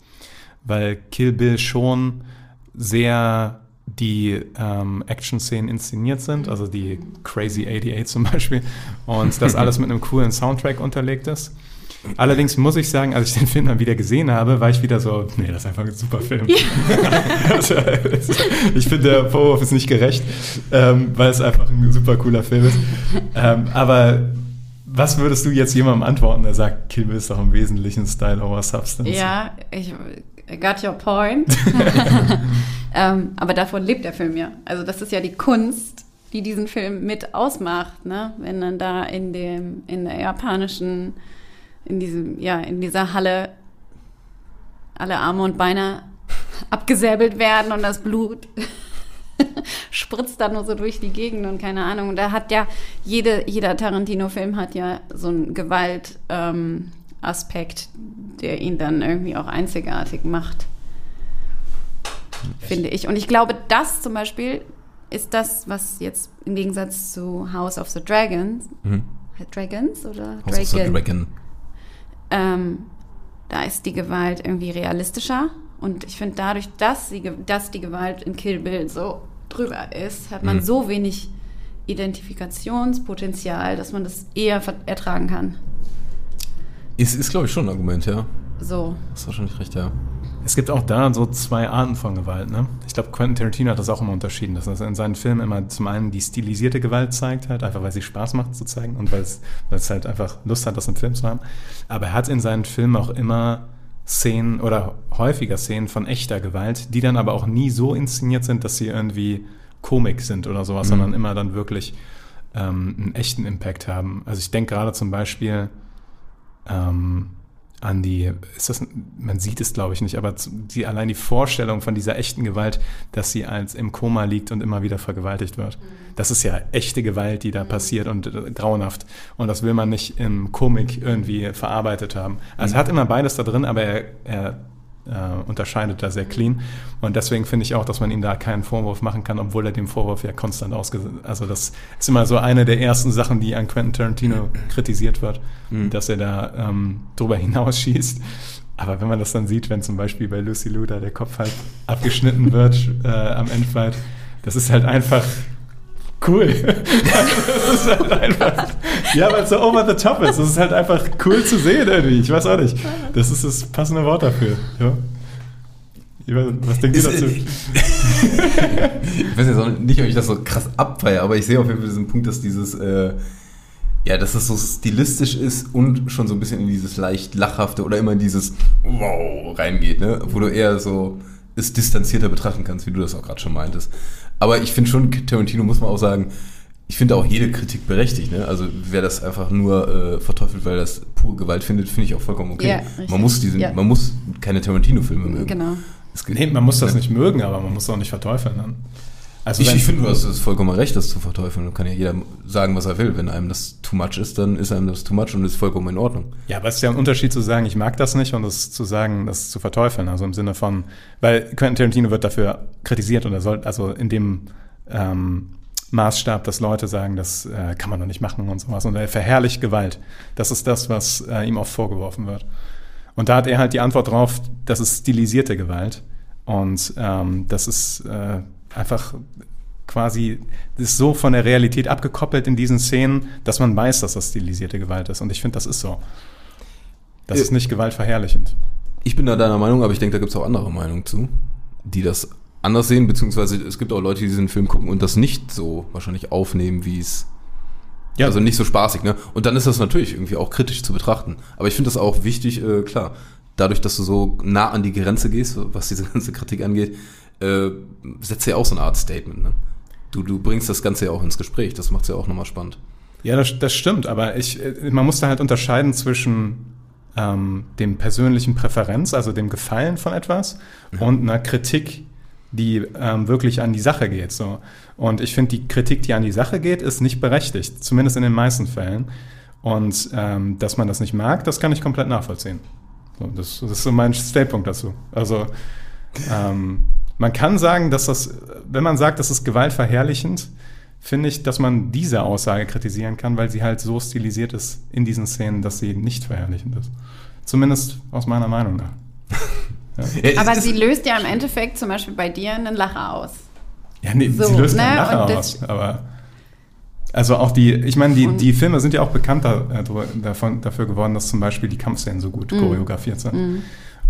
Weil Kill Bill schon sehr die ähm, Action-Szenen inszeniert sind, also die Crazy 88 zum Beispiel, und das alles mit einem coolen Soundtrack unterlegt ist. Allerdings muss ich sagen, als ich den Film dann wieder gesehen habe, war ich wieder so, nee, das ist einfach ein super Film. Also, ich finde, der Vorwurf ist nicht gerecht, ähm, weil es einfach ein super cooler Film ist. Ähm, aber was würdest du jetzt jemandem antworten, der sagt, Kill Bill ist doch im Wesentlichen Style over Substance? Ja, ich I got your point. ähm, aber davon lebt der Film ja. Also das ist ja die Kunst, die diesen Film mit ausmacht, ne? Wenn dann da in dem, in der japanischen, in diesem, ja, in dieser Halle alle Arme und Beine abgesäbelt werden und das Blut spritzt dann nur so durch die Gegend und keine Ahnung. Und da hat ja jede, jeder Tarantino-Film hat ja so einen Gewalt, ähm, der ihn dann irgendwie auch einzigartig macht. Finde ich. Und ich glaube, das zum Beispiel ist das, was jetzt im Gegensatz zu House of the Dragons, Mhm. Dragons oder House of the Dragon, Dragon. Ähm, da ist die Gewalt irgendwie realistischer. Und ich finde, dadurch, dass, sie, dass die Gewalt in Kill Bill so drüber ist, hat man Mhm. so wenig Identifikationspotenzial, dass man das eher ertragen kann. Ist, ist glaube ich, schon ein Argument, ja. So. Hast wahrscheinlich recht, ja. Es gibt auch da so zwei Arten von Gewalt. Ne? Ich glaube, Quentin Tarantino hat das auch immer unterschieden, dass er in seinen Filmen immer zum einen die stilisierte Gewalt zeigt, halt einfach weil sie Spaß macht zu zeigen und weil es, weil es halt einfach Lust hat, das im Film zu haben. Aber er hat in seinen Filmen auch immer Szenen oder häufiger Szenen von echter Gewalt, die dann aber auch nie so inszeniert sind, dass sie irgendwie Komik sind oder sowas, Mhm. sondern immer dann wirklich ähm, einen echten Impact haben. Also ich denke gerade zum Beispiel ähm, an die, ist das, man sieht es glaube ich nicht, aber die, allein die Vorstellung von dieser echten Gewalt, dass sie als im Koma liegt und immer wieder vergewaltigt wird. Das ist ja echte Gewalt, die da passiert und äh, grauenhaft. Und das will man nicht im Komik irgendwie verarbeitet haben. Also er hat immer beides da drin, aber er, er äh, unterscheidet da sehr clean. Und deswegen finde ich auch, dass man ihm da keinen Vorwurf machen kann, obwohl er dem Vorwurf ja konstant ausgesetzt Also das ist immer so eine der ersten Sachen, die an Quentin Tarantino kritisiert wird, dass er da ähm, drüber hinausschießt. Aber wenn man das dann sieht, wenn zum Beispiel bei Lucy Lou da der Kopf halt abgeschnitten wird äh, am Endfight, das ist halt einfach cool. das ist halt einfach, ja, weil es so over the top ist. Das ist halt einfach cool zu sehen irgendwie. Ich weiß auch nicht. Das ist das passende Wort dafür. Ja. Was denkt ihr dazu? ich weiß jetzt auch nicht, ob ich das so krass abfeiere, aber ich sehe auf jeden Fall diesen Punkt, dass dieses, äh, ja, dass es so stilistisch ist und schon so ein bisschen in dieses leicht lachhafte oder immer in dieses Wow reingeht, ne? Wo du eher so es distanzierter betrachten kannst, wie du das auch gerade schon meintest. Aber ich finde schon, Tarantino muss man auch sagen, ich finde auch jede Kritik berechtigt, ne? Also wer das einfach nur äh, verteufelt, weil das pure Gewalt findet, finde ich auch vollkommen okay. Ja, man muss diesen, Ja. man muss keine Tarantino-Filme mögen. Genau. Es geht- Nee, man muss das nicht mögen, aber man muss es auch nicht verteufeln. Dann. Also Ich, ich finde, du hast es vollkommen recht, das zu verteufeln. Dann kann ja jeder sagen, was er will. Wenn einem das too much ist, dann ist einem das too much und ist vollkommen in Ordnung. Ja, aber es ist ja ein Unterschied zu sagen, ich mag das nicht und das zu sagen, das zu verteufeln. Also im Sinne von, weil Quentin Tarantino wird dafür kritisiert und er soll, also in dem ähm, Maßstab, dass Leute sagen, das äh, kann man doch nicht machen und sowas. Und er verherrlicht Gewalt. Das ist das, was äh, ihm oft vorgeworfen wird. Und da hat er halt die Antwort drauf, das ist stilisierte Gewalt. Und ähm, das ist äh, einfach quasi ist so von der Realität abgekoppelt in diesen Szenen, dass man weiß, dass das stilisierte Gewalt ist. Und ich finde, das ist so. Das Ja. ist nicht gewaltverherrlichend. Ich bin da deiner Meinung, aber ich denke, da gibt es auch andere Meinungen zu, die das anders sehen, beziehungsweise es gibt auch Leute, die diesen Film gucken und das nicht so wahrscheinlich aufnehmen, wie es. Ja. Also nicht so spaßig, ne? Und dann ist das natürlich irgendwie auch kritisch zu betrachten. Aber ich finde das auch wichtig, äh, klar, dadurch, dass du so nah an die Grenze gehst, was diese ganze Kritik angeht, äh, setzt ja auch so eine Art Statement, ne? Du, du bringst das Ganze ja auch ins Gespräch, das macht es ja auch nochmal spannend. Ja, das, das stimmt, aber ich, äh, man muss da halt unterscheiden zwischen ähm, dem persönlichen Präferenz, also dem Gefallen von etwas, und einer Kritik, die ähm, wirklich an die Sache geht. So. Und ich finde, die Kritik, die an die Sache geht, ist nicht berechtigt, zumindest in den meisten Fällen. Und ähm, dass man das nicht mag, das kann ich komplett nachvollziehen. So, das, das ist so mein Statepunkt dazu. Also ähm, man kann sagen, dass das, wenn man sagt, das ist gewaltverherrlichend, finde ich, dass man diese Aussage kritisieren kann, weil sie halt so stilisiert ist in diesen Szenen, dass sie nicht verherrlichend ist. Zumindest aus meiner Meinung nach. Ja, Aber sie löst ja im Endeffekt zum Beispiel bei dir einen Lacher aus. Ja, nee, So, sie löst ne, keinen Lacher aus, aber also auch die, ich meine, die, die Filme sind ja auch bekannter äh, drü- davon, dafür geworden, dass zum Beispiel die Kampfszenen so Mhm. gut choreografiert sind.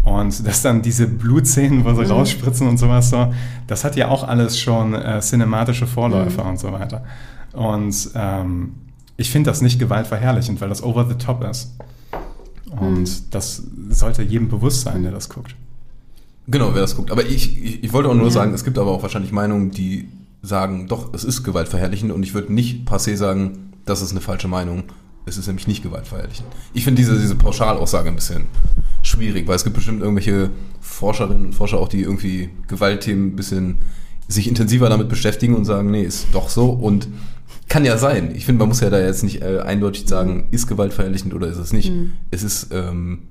Und dass dann diese Blutszenen, wo sie Mhm. rausspritzen und sowas so, das hat ja auch alles schon äh, cinematische Vorläufer Mhm. und so weiter. Und ähm, ich finde das nicht gewaltverherrlichend, weil das over the top ist. Und Mhm. das sollte jedem bewusst sein, der das guckt. Genau, wer das guckt. Aber ich, ich, ich wollte auch nur Ja. sagen, es gibt aber auch wahrscheinlich Meinungen, die sagen, doch, es ist gewaltverherrlichend und ich würde nicht passé sagen, das ist eine falsche Meinung. Es ist nämlich nicht gewaltverherrlichend. Ich finde diese, diese Pauschalaussage ein bisschen schwierig, weil es gibt bestimmt irgendwelche Forscherinnen und Forscher auch, die irgendwie Gewaltthemen ein bisschen sich intensiver damit beschäftigen und sagen, nee, ist doch so und kann ja sein. Ich finde, man muss ja da jetzt nicht äh, eindeutig sagen, ist gewaltverherrlichend oder ist es nicht. Es ist, ähm,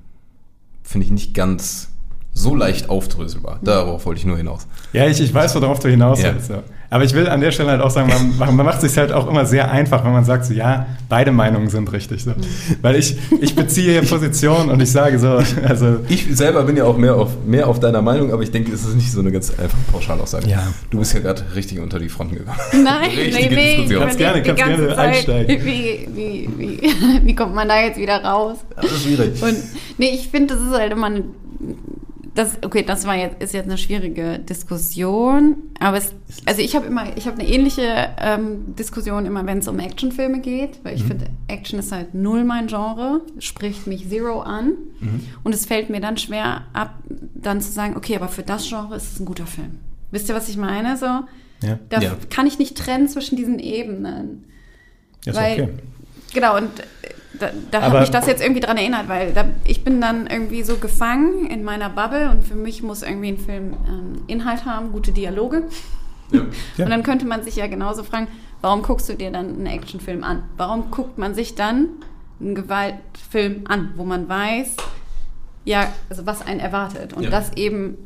finde ich, nicht ganz so leicht aufdröselbar. Darauf wollte ich nur hinaus. Ja, ich, ich weiß, worauf du hinaus Ja. willst. Ja. Aber ich will an der Stelle halt auch sagen, man, man macht es sich halt auch immer sehr einfach, wenn man sagt, so, ja, beide Meinungen sind richtig. So. Weil ich, ich beziehe hier Position und ich sage so, also Ich selber bin ja auch mehr auf, mehr auf deiner Meinung, aber ich denke, es ist nicht so eine ganz einfache Pauschalaussage. Ja. Du bist ja gerade richtig unter die Fronten gegangen. Nein, Richtige nee, nee. Diskussion. Kannst gerne- kannst gerne Zeit, einsteigen. Wie, wie, wie, wie kommt man da jetzt wieder raus? Das ist schwierig. Und nee, ich finde, das ist halt immer ein, das, okay, das war jetzt, ist jetzt eine schwierige Diskussion, aber es, also ich habe immer, ich habe eine ähnliche ähm, Diskussion immer, wenn es um Actionfilme geht, weil ich Mhm. finde, Action ist halt null mein Genre, spricht mich zero an Mhm. und es fällt mir dann schwer ab, dann zu sagen, okay, aber für das Genre ist es ein guter Film. Wisst ihr, was ich meine? So, ja, da Ja. kann ich nicht trennen zwischen diesen Ebenen. ist weil- okay. Genau, und da, da hat mich das jetzt irgendwie dran erinnert, weil da, ich bin dann irgendwie so gefangen in meiner Bubble und für mich muss irgendwie ein Film ähm, Inhalt haben, gute Dialoge. Ja. Und dann könnte man sich ja genauso fragen, warum guckst du dir dann einen Actionfilm an? Warum guckt man sich dann einen Gewaltfilm an, wo man weiß, ja, also was einen erwartet und Ja. dass eben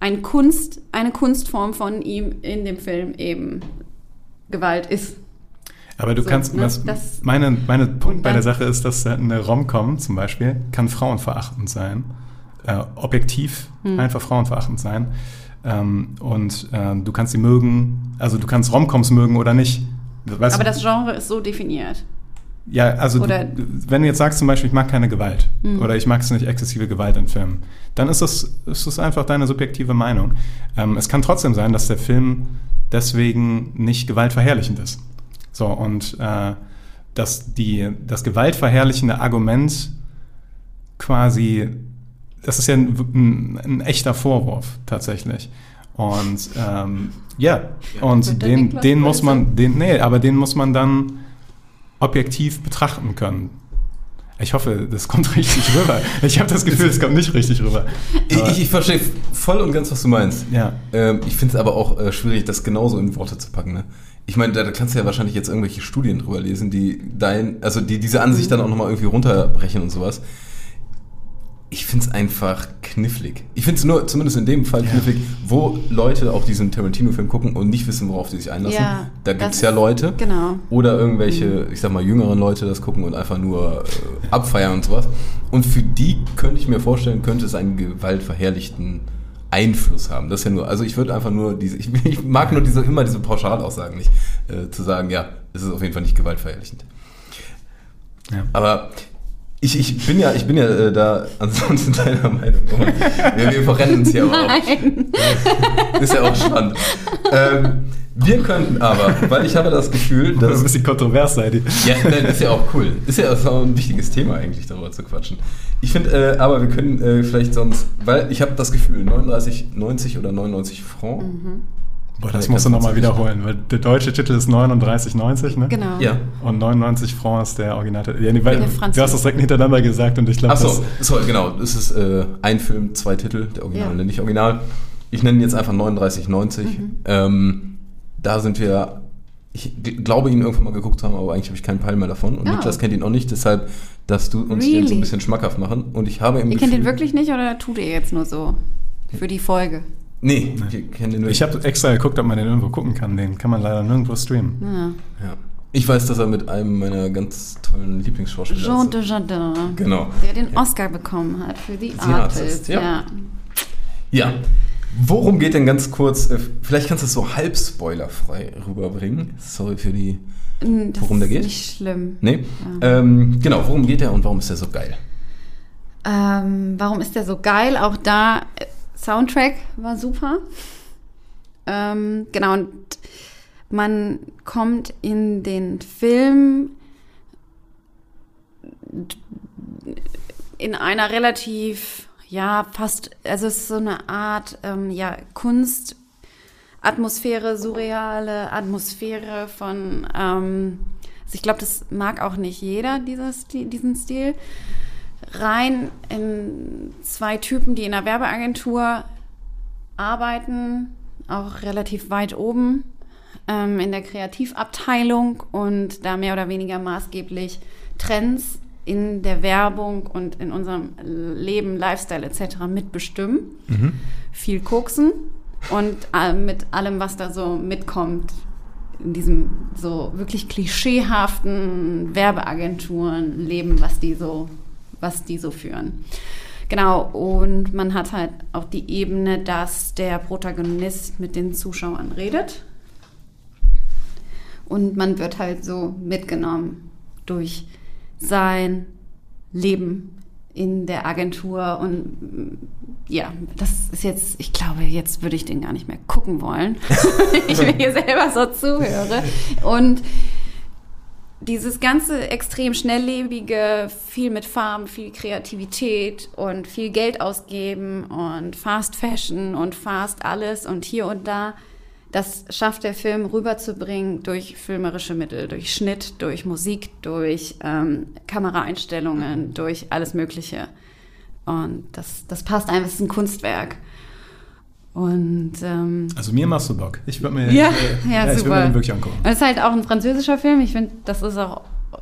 ein Kunst, eine Kunstform von ihm in dem Film eben Gewalt ist. Aber du So, kannst, ne, was, das- meine, meine Punkt bei der Sache ist, dass eine Rom-Com zum Beispiel kann frauenverachtend sein, äh, objektiv Hm. einfach frauenverachtend sein. Ähm, und äh, du kannst sie mögen, also du kannst Romcoms mögen oder nicht. Weißt Aber das Genre ist so definiert. Ja, also du, wenn du jetzt sagst zum Beispiel, ich mag keine Gewalt oder ich mag es nicht exzessive Gewalt in Filmen, dann ist das, ist das einfach deine subjektive Meinung. Ähm, es kann trotzdem sein, dass der Film deswegen nicht gewaltverherrlichend ist. So, und äh, dass die, das gewaltverherrlichende Argument quasi, das ist ja ein, ein, ein echter Vorwurf tatsächlich. Und ähm, ja, und den, den muss man, den, nee, aber den muss man dann objektiv betrachten können. Ich hoffe, das kommt richtig rüber. Ich habe das Gefühl, es kommt nicht richtig rüber. Ich, Aber- ich, ich verstehe voll und ganz, was du meinst. Ja. Ähm, ich finde es aber auch äh, schwierig, das genauso in Worte zu packen. Ne? Ich meine, da, da kannst du ja wahrscheinlich jetzt irgendwelche Studien drüber lesen, die dein, also die diese Ansicht dann auch nochmal irgendwie runterbrechen und sowas. Ich finde es einfach knifflig. Ich finde es nur, zumindest in dem Fall Ja. knifflig, wo Leute auch diesen Tarantino-Film gucken und nicht wissen, worauf sie sich einlassen. Ja, da gibt es ja Leute. genau. Oder irgendwelche, ich sag mal, jüngeren Leute das gucken und einfach nur äh, abfeiern und sowas. Und für die könnte ich mir vorstellen, könnte es einen gewaltverherrlichten Einfluss haben. Das ist ja nur, also ich würde einfach nur diese, ich, ich mag nur diese, immer diese Pauschalaussagen nicht, äh, zu sagen, ja, es ist auf jeden Fall nicht gewaltverherrlichend. Ja. Aber ich, ich bin ja, ich bin ja äh, da ansonsten deiner Meinung. Wir, wir verrennen uns hier aber auch. Ist ja auch spannend. Ähm, wir könnten aber, weil ich habe das Gefühl, Das ist ein dass bisschen kontrovers seid ihr. ja, nein, ist ja auch cool. Ist ja auch ein wichtiges Thema eigentlich, darüber zu quatschen. Ich finde, äh, aber wir können äh, vielleicht sonst, weil ich habe das Gefühl, 39, 90 oder 99 Franc. Boah, das Ja, musst du nochmal wiederholen, weil der deutsche Titel ist 39,90, ne? Genau. Ja. Und 99 Francs ist der Originaltitel. Ja, nee, weil du hast das direkt hintereinander gesagt und ich glaube, Achso, sorry, genau. Das ist äh, ein Film, zwei Titel, der Original Ja. und der nicht Original. Ich nenne ihn jetzt einfach 39,90. Mhm. Ähm, da sind wir, ich glaube, ihn irgendwann mal geguckt zu haben, aber eigentlich habe ich keinen Peil mehr davon. Und Oh. Niklas kennt ihn auch nicht, deshalb darfst du uns den so ein Really? bisschen schmackhaft machen. Und ich habe im Ihr kennt den Gefühl- wirklich nicht oder tut ihr jetzt nur so für die Folge? Nee, wir kennen den nur. ich habe extra geguckt, ob man den irgendwo gucken kann. Den kann man leider nirgendwo streamen. Ja. ja. ich weiß, dass er mit einem meiner ganz tollen Lieblingsschauspieler Jean ist. de Jardin. Genau. Der den Oscar bekommen hat für The, The Artist. Artist, ja. ja. Ja. Worum geht denn ganz kurz, äh, vielleicht kannst du es so halb spoilerfrei rüberbringen. Sorry für die. Das Worum der ist geht? nicht schlimm. Nee? Ähm, genau, worum geht der und warum ist der so geil? Ähm, warum ist der so geil? Auch da, äh, Soundtrack war super. Ähm, genau, und man kommt in den Film in einer relativ, ja, fast, also es ist so eine Art, ähm, ja, Kunst, surreale Atmosphäre von, ähm, also ich glaube, das mag auch nicht jeder, dieser Stil, diesen Stil. Rein in zwei Typen, die in einer Werbeagentur arbeiten, auch relativ weit oben ähm, in der Kreativabteilung und da mehr oder weniger maßgeblich Trends in der Werbung und in unserem Leben, Lifestyle etc. mitbestimmen. Viel koksen und äh, mit allem, was da so mitkommt, in diesem so wirklich klischeehaften Werbeagenturen leben, was die so, was die so führen. Genau, und man hat halt auch die Ebene, dass der Protagonist mit den Zuschauern redet. Und man wird halt so mitgenommen durch sein Leben in der Agentur. Und mm, ja, das ist jetzt, ich glaube, jetzt würde ich den gar nicht mehr gucken wollen. ich mir hier selber so zuhöre. Und dieses ganze extrem schnelllebige, viel mit Farben, viel Kreativität und viel Geld ausgeben und Fast Fashion und Fast alles und hier und da, das schafft der Film rüberzubringen durch filmerische Mittel, durch Schnitt, durch Musik, durch ähm, Kameraeinstellungen, durch alles Mögliche. Und das, das passt einfach, es ist ein Kunstwerk. Und ähm, Also mir machst du Bock. Ich würde mir, ja, äh, ja, ich würd super. mir den wirklich angucken. Und es ist halt auch ein französischer Film. Ich finde, das ist auch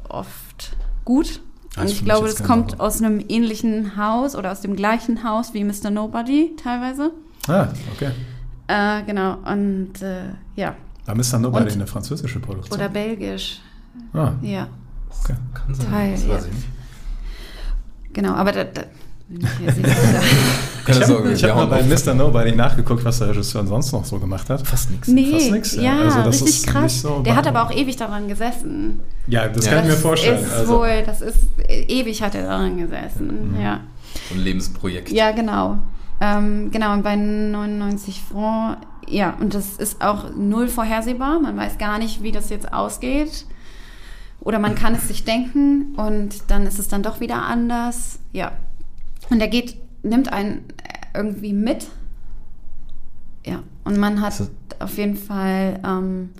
oft gut. Das Und ich glaube, das kommt aus einem ähnlichen Haus oder aus dem gleichen Haus wie Mr. Nobody teilweise. Ah, okay. Äh, genau. Und äh, ja. War Mr. Nobody Und- eine französische Produktion? Oder belgisch. ah, Ja. okay. Kann sein. Teil, das weiß ja. ich nicht. Genau. Aber da, da bin ich sicher. Ich habe hab mal bei. Mr. Nobody nachgeguckt, was der Regisseur sonst noch so gemacht hat. Fast nichts. Nee, Fast nix, ja. ja, Also das richtig ist krass. nicht so der hat aber auch ewig daran gesessen. Ja, das Ja. kann ich mir Das vorstellen. Ist Also, wohl, das ist ewig hat er daran gesessen. Ja. So ein Lebensprojekt. Ja, genau. Ähm, genau, und bei 99 Franc, ja, und das ist auch null vorhersehbar. Man weiß gar nicht, wie das jetzt ausgeht. Oder man kann es sich denken und dann ist es dann doch wieder anders. Ja. Und er geht, nimmt einen irgendwie mit. Ja. Und man hat auf jeden Fall, ähm,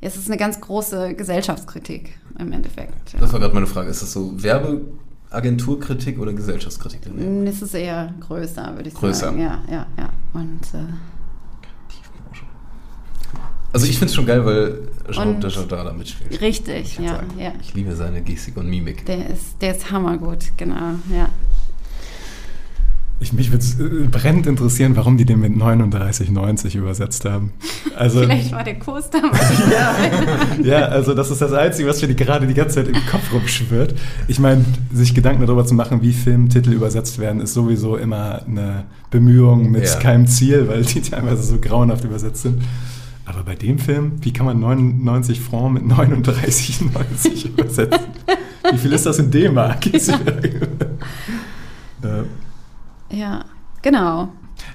es ist eine ganz große Gesellschaftskritik im Endeffekt. Das war gerade meine Frage. Ist das so Werbeagenturkritik oder Gesellschaftskritik? drin? Es ist eher größer, würde ich Größer. sagen. Ja, ja, ja. Und äh, Also ich finde es schon geil, weil Jean Und- de Jardin da mitspielt. richtig, ja, sagen. ja. Ich liebe seine Gestik und Mimik. Der ist, der ist hammergut, genau, ja. Ich, mich würde äh, brennend interessieren, warum die den mit 39,90 übersetzt haben. Also, Vielleicht war der Kurs damals. ja, also das ist das Einzige, was mir die, gerade die ganze Zeit im Kopf rumschwirrt. Ich meine, sich Gedanken darüber zu machen, wie Filmtitel übersetzt werden, ist sowieso immer eine Bemühung mit Ja. keinem Ziel, weil die teilweise so grauenhaft übersetzt sind. Aber bei dem Film, wie kann man 99 Franc mit 39,90 übersetzen? Wie viel ist das in D-Mark? Äh, ja, genau.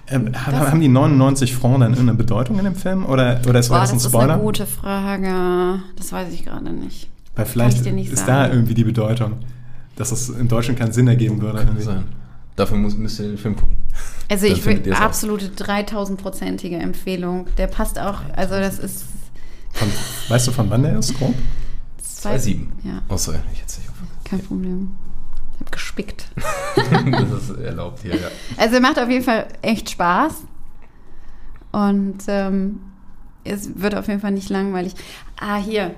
ähm, haben, haben die 99 Franc dann irgendeine Bedeutung in dem Film? Oder, oder ist Boah, das das ein ist eine Spoiler? gute Frage. Das weiß ich gerade nicht. Weil vielleicht ich dir nicht ist sagen. da irgendwie die Bedeutung, dass es in Deutschland keinen Sinn ergeben würde. Irgendwie. sein. Dafür muss, müsst ihr den Film gucken. Also Dann ich auch. absolute 3000-prozentige Empfehlung. Der passt auch, also das ist Von, weißt du, von wann der ist, grob? 2,7. Ja, Außer ich jetzt nicht auf. kein Problem. Gespickt. das ist erlaubt hier, ja. Also er macht auf jeden Fall echt Spaß. Und ähm, es wird auf jeden Fall nicht langweilig. Ah, hier.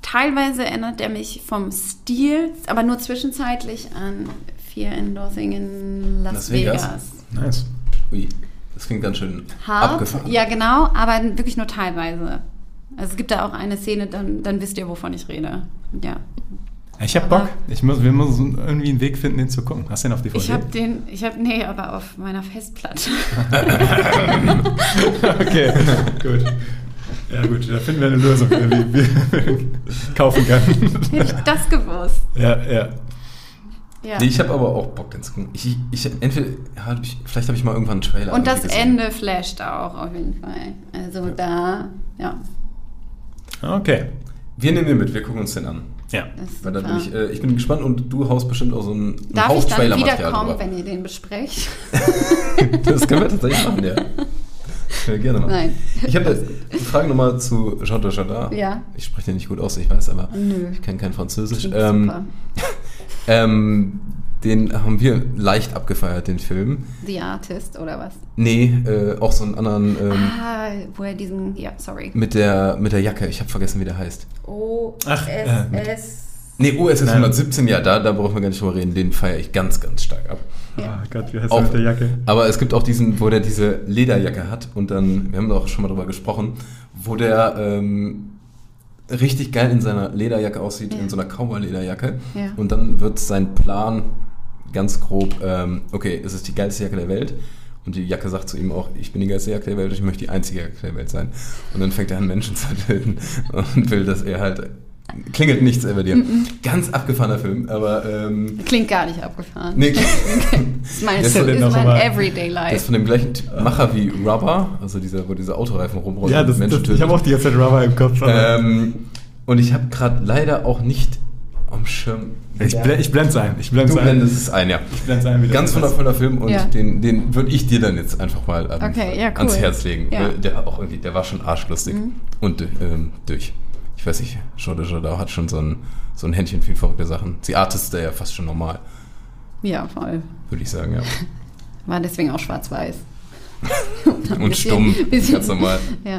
Teilweise erinnert er mich vom Stil, aber nur zwischenzeitlich an Fear and Loathing in Las, Las Vegas? Vegas. Nice. Ui, das klingt ganz schön Hart, abgefahren. ja genau, aber wirklich nur teilweise. Also es gibt da auch eine Szene, dann, dann wisst ihr, wovon ich rede. Ja. Ich hab Aber- Bock. Ich muss, wir müssen irgendwie einen Weg finden, den zu gucken. Hast du den auf DVD? Ich habe den, ich habe, nee, aber auf meiner Festplatte. okay, gut. Ja gut, da finden wir eine Lösung, wie wir kaufen können. Hätte ich das gewusst. ja, ja. Ja. Nee, ich habe aber auch Bock, den zu gucken. Ich, ich, entweder, ja, hab ich, vielleicht habe ich mal irgendwann einen Trailer Und das. Ende flasht auch auf jeden Fall. Also da, ja. Okay. Wir nehmen den mit, wir gucken uns den an. Ja. Weil da super. bin ich, äh, ich bin gespannt und du haust bestimmt auch so ein, ein Darf ich Haufen dann wiederkommen, drüber. wenn ihr den besprecht? Das können wir tatsächlich machen, ja. Ja, gerne mal. Nein. Ich habe eine Frage nochmal zu Jean de Jardin. Ja. Ich spreche den nicht gut aus, ich weiß, aber Nö. ich kann kein Französisch. Ähm, super. ähm, den haben wir leicht abgefeiert, den Film. The Artist oder was? Nee, äh, auch so einen anderen ähm, ah, wo er diesen, ja, sorry. mit, der, mit der Jacke. Ich habe vergessen, wie der heißt. O Ach, S äh, mit- S. Nee, OSS Nein. 117, ja, da, da brauchen wir gar nicht drüber reden. Den feiere ich ganz, ganz stark ab. Ja. Oh Gott, wie heißt Auch- der mit der Jacke? Aber es gibt auch diesen, wo der diese Lederjacke hat und dann, wir haben da auch schon mal drüber gesprochen, wo der ähm, richtig geil in seiner Lederjacke aussieht, Ja. in so einer Cowboy-Lederjacke. Ja. Und dann wird sein Plan ganz grob, ähm, okay, es ist die geilste Jacke der Welt. Und die Jacke sagt zu ihm auch, ich bin die geilste Jacke der Welt, ich möchte die einzige Jacke der Welt sein. Und dann fängt er an, Menschen zu töten und will, dass er halt, klingelt nichts über dir. Ganz abgefahrener Film, aber ähm, Klingt gar nicht abgefahren. nee, Das ist mein, Das ist mein Everyday Das ist Life. von dem gleichen Typ- Macher wie Rubber, also dieser, wo diese Autoreifen rumrollen Ja, das, das, Menschen ich töten. habe auch die ganze Zeit Rubber im Kopf. ähm, und ich habe gerade leider auch nicht am Schirm. Ich, blend, ich blende es ein. Ich blende du es ein. blendest es ein, ja. Ich blende es ein. wie Ganz wundervoller Film und Ja. den, den würde ich dir dann jetzt einfach mal ähm, Okay, ja, cool. ans Herz legen. Der, auch irgendwie, der war schon arschlustig. Mhm. Und ähm, durch. Ich weiß nicht, Jean de Jardin hat schon so ein, so ein Händchen für verrückte Sachen. Die Artist ist ja fast schon normal, Ja, voll. würde ich sagen, ja. War deswegen auch schwarz-weiß. Und stumm, bisschen- ganz normal. Ja.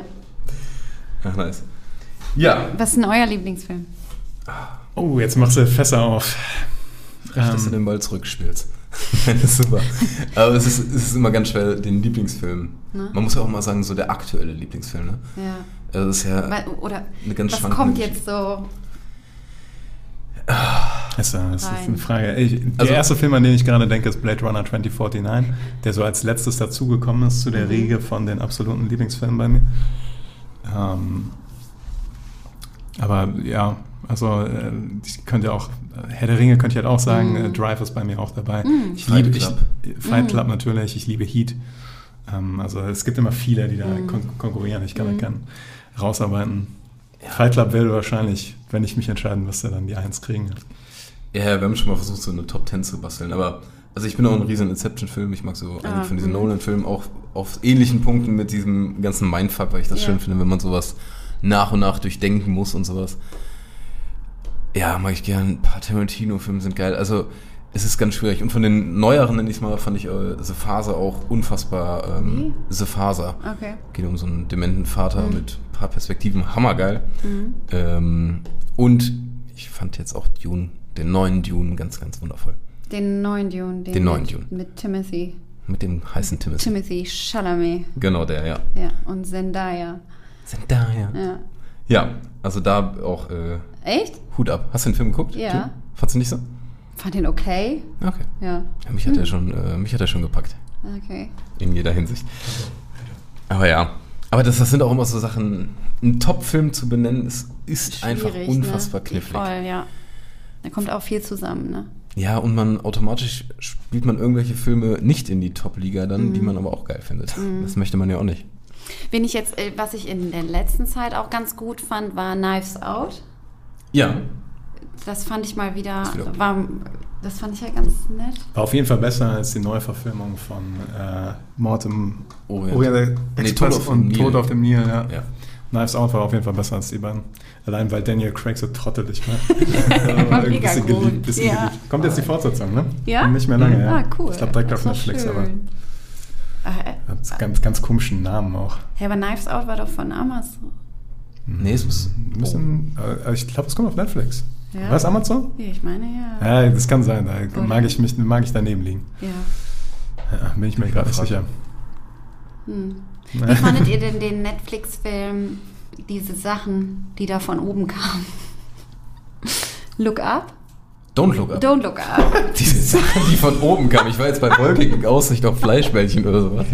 Ach, nice. Ja, Was ist denn euer Lieblingsfilm? Oh, jetzt machst du Fässer auf. Recht, dass du Ähm, den Ball zurückspielst. das ist super. Aber es ist, es ist immer ganz schwer, den Lieblingsfilm. Ne? Man muss ja auch mal sagen, so der aktuelle Lieblingsfilm. Ne? Ja. Also das ist ja Weil- Oder eine ganz was kommt Geschichte. jetzt so? Das ist, das ist eine Frage. Ich, der Also- erste Film, an den ich gerade denke, ist Blade Runner 2049, der so als letztes dazugekommen ist zu Mhm. der Riege von den absoluten Lieblingsfilmen bei mir. Ähm, aber ja, also äh, ich könnte auch, Herr der Ringe könnte ich halt auch sagen, äh, Drive ist bei mir auch dabei. Mhm. Ich Fight liebe ich, Club. Fight Mhm. Club natürlich, ich liebe Heat. Ähm, also es gibt immer viele, die da Mhm. kon konkurrieren. Ich kann, Mhm. kann rausarbeiten. Fight Club will wahrscheinlich, wenn ich mich entscheiden müsste, dann die Eins kriegen. Ja, wir haben schon mal versucht, so eine Top 10 zu basteln, aber also ich bin auch ein riesen Inception-Film. Ich mag so Ah, einige von diesen mhm. Nolan-Filmen auch auf ähnlichen Punkten mit diesem ganzen Mindfuck, weil ich das Ja. schön finde, wenn man sowas nach und nach durchdenken muss und sowas. Ja, mag ich gern. Ein paar Tarantino-Filme sind geil. Also es ist ganz schwierig. Und von den neueren, nenne ich es mal, fand ich äh, The Faser auch unfassbar. Ähm, The Faser. Okay. Geht um so einen dementen Vater Mhm. mit ein paar Perspektiven. Hammergeil. Mhm. Ähm, und ich fand jetzt auch Dune, den neuen Dune, ganz, ganz wundervoll. Den neuen Dune. Den neuen mit, Dune. Mit Timothy. Mit dem heißen Timothy. Timothy Chalamet. Genau der, ja. Ja, und Zendaya. Sind da, ja. Ja. Ja, also da auch äh, Echt? Hut ab. Hast du den Film geguckt? Ja. Dune? Fandst du nicht so? Fand den okay? Okay. Ja. Ja, mich hat er schon, äh, mich hat er schon gepackt. Okay. In jeder Hinsicht. Aber ja. Aber das, das sind auch immer so Sachen, einen Top-Film zu benennen, ist, ist einfach Schwierig, unfassbar ne? knifflig. Voll, ja. Da kommt auch viel zusammen, ne? Ja, und man automatisch spielt man irgendwelche Filme nicht in die Top-Liga dann, Mhm. die man aber auch geil findet. Das möchte man ja auch nicht. Wen ich jetzt, äh, was ich in der letzten Zeit auch ganz gut fand, war Knives Out. Ja. Das fand ich mal wieder, wieder- war, das fand ich ja ganz nett. War auf jeden Fall besser als die Neuverfilmung von äh, Mord im Orient. Orient Nee, Express Tod auf dem und Nil. Tod auf dem Nil. Ja. Ja. Knives Out war auf jeden Fall besser als die beiden. Allein weil Daniel Craig so trottelig war. War Ein mega bisschen gut, geliebt, bisschen ja. geliebt. Kommt jetzt die Fortsetzung, ne? Ja? Nicht mehr lange, ja. Ah, cool. Ich glaube direkt Das auf war Netflix, schön. aber Äh, hat ganz, ganz komischen Namen auch. Hey, aber Knives Out war doch von Amazon. Nee, es muss. Ein bisschen, äh, ich glaube, es kommt auf Netflix. Ja? Was, Amazon? Ja, ich meine ja. Ja, das kann sein. Da Oder? mag ich, mich, mag ich daneben liegen. Ja. Ja, bin ich mir gerade nicht sicher. Hm. Wie fandet ihr denn den Netflix-Film, diese Sachen, die da von oben kamen? Look Up? Don't look up. Don't Look Up. Diese Sachen, die von oben kamen. Ich war jetzt bei wolkigen Aussicht auf Fleischbällchen oder sowas.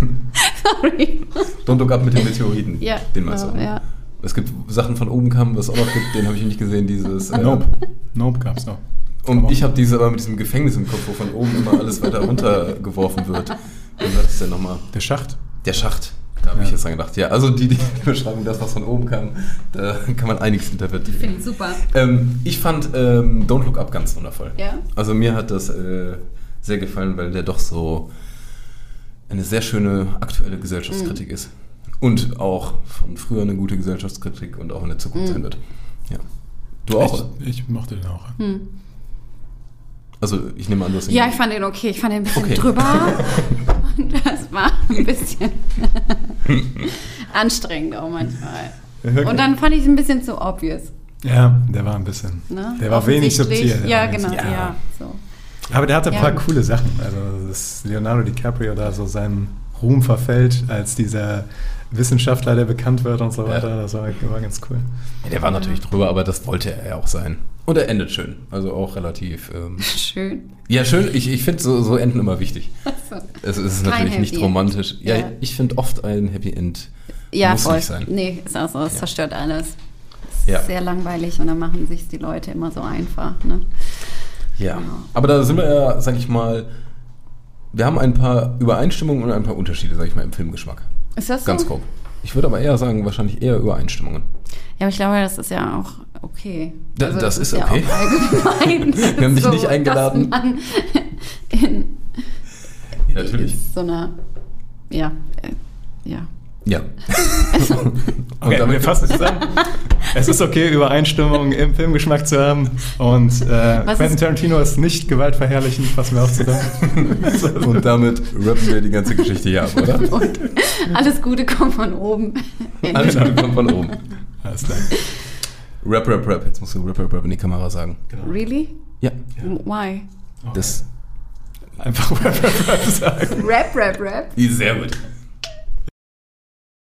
Sorry. Don't look up mit den Meteoriten. Ja, Den meinst du? ja. Es gibt Sachen von oben kamen, was es auch noch gibt, den habe ich nicht gesehen, dieses. äh, Nope. Nope gab's noch. Und ich habe diese aber mit diesem Gefängnis im Kopf, wo von oben immer alles weiter runtergeworfen wird. Wie war das denn nochmal? Der Schacht. Der Schacht. Da habe Ja. ich jetzt dran gedacht. Ja, also die, die Beschreibung, das, was von oben kam, da kann man einiges interpretieren. Finde ich super. Ähm, ich fand ähm, Don't Look Up ganz wundervoll. Ja? Also mir hat das äh, sehr gefallen, weil der doch so eine sehr schöne aktuelle Gesellschaftskritik Mhm. ist. Und auch von früher eine gute Gesellschaftskritik und auch in der Zukunft Mhm. sein wird. Ja. Du auch? Ich, ich mochte den auch. Also ich nehme an, du hast ihn- Ja, ich fand den okay. Ich fand den ein bisschen Okay. drüber. Und das war ein bisschen anstrengend auch manchmal. Und dann fand ich es ein bisschen zu obvious. Ja, der war ein bisschen. Ne? Der war wenig subtil. Ja, genau. subtil. Ja. so. Aber der hatte ein Ja. paar coole Sachen. Also, dass Leonardo DiCaprio da so seinem Ruhm verfällt, als dieser Wissenschaftler, der bekannt wird und so Ja. weiter. Das war, war ganz cool. Ja, der war natürlich drüber, aber das wollte er ja auch sein. Und er endet schön. Also auch relativ. Ähm, Schön. ja, schön. Ich, ich finde so, so Enden immer wichtig. So. Es ist Kein natürlich nicht Happy romantisch. Ja, Ja. ich finde oft ein Happy End Ja, muss voll. nicht sein. Nee, ist auch so. Es Ja. zerstört alles. Ist Ja. sehr langweilig und dann machen sich die Leute immer so einfach. Ne? Ja. Genau. Aber da sind wir ja, sag ich mal, wir haben ein paar Übereinstimmungen und ein paar Unterschiede, sag ich mal, im Filmgeschmack. Ist das so? Ganz grob. Ich würde aber eher sagen, wahrscheinlich eher Übereinstimmungen. Ja, aber ich glaube, das ist ja auch okay. Also Da- das es ist okay. Ja Wir haben dich nicht eingeladen. Dass man in, Ja, natürlich. in so einer, ja, äh, ja. Ja. Okay, damit- wir fassen es zusammen. es ist okay, Übereinstimmung im Filmgeschmack zu haben. Und äh, Quentin ist- Tarantino ist nicht gewaltverherrlichend, fassen wir auch zusammen. Und damit rappen wir die ganze Geschichte hier ab, oder? Und alles Gute kommt von oben. Alles Gute kommt von oben. Alles klar. Rap, rap, rap. Jetzt musst du rap, rap, rap in die Kamera sagen. Really? Ja. Why? Das Einfach Rap, Rap, Rap sagen. Rap, rap, rap. sehr gut.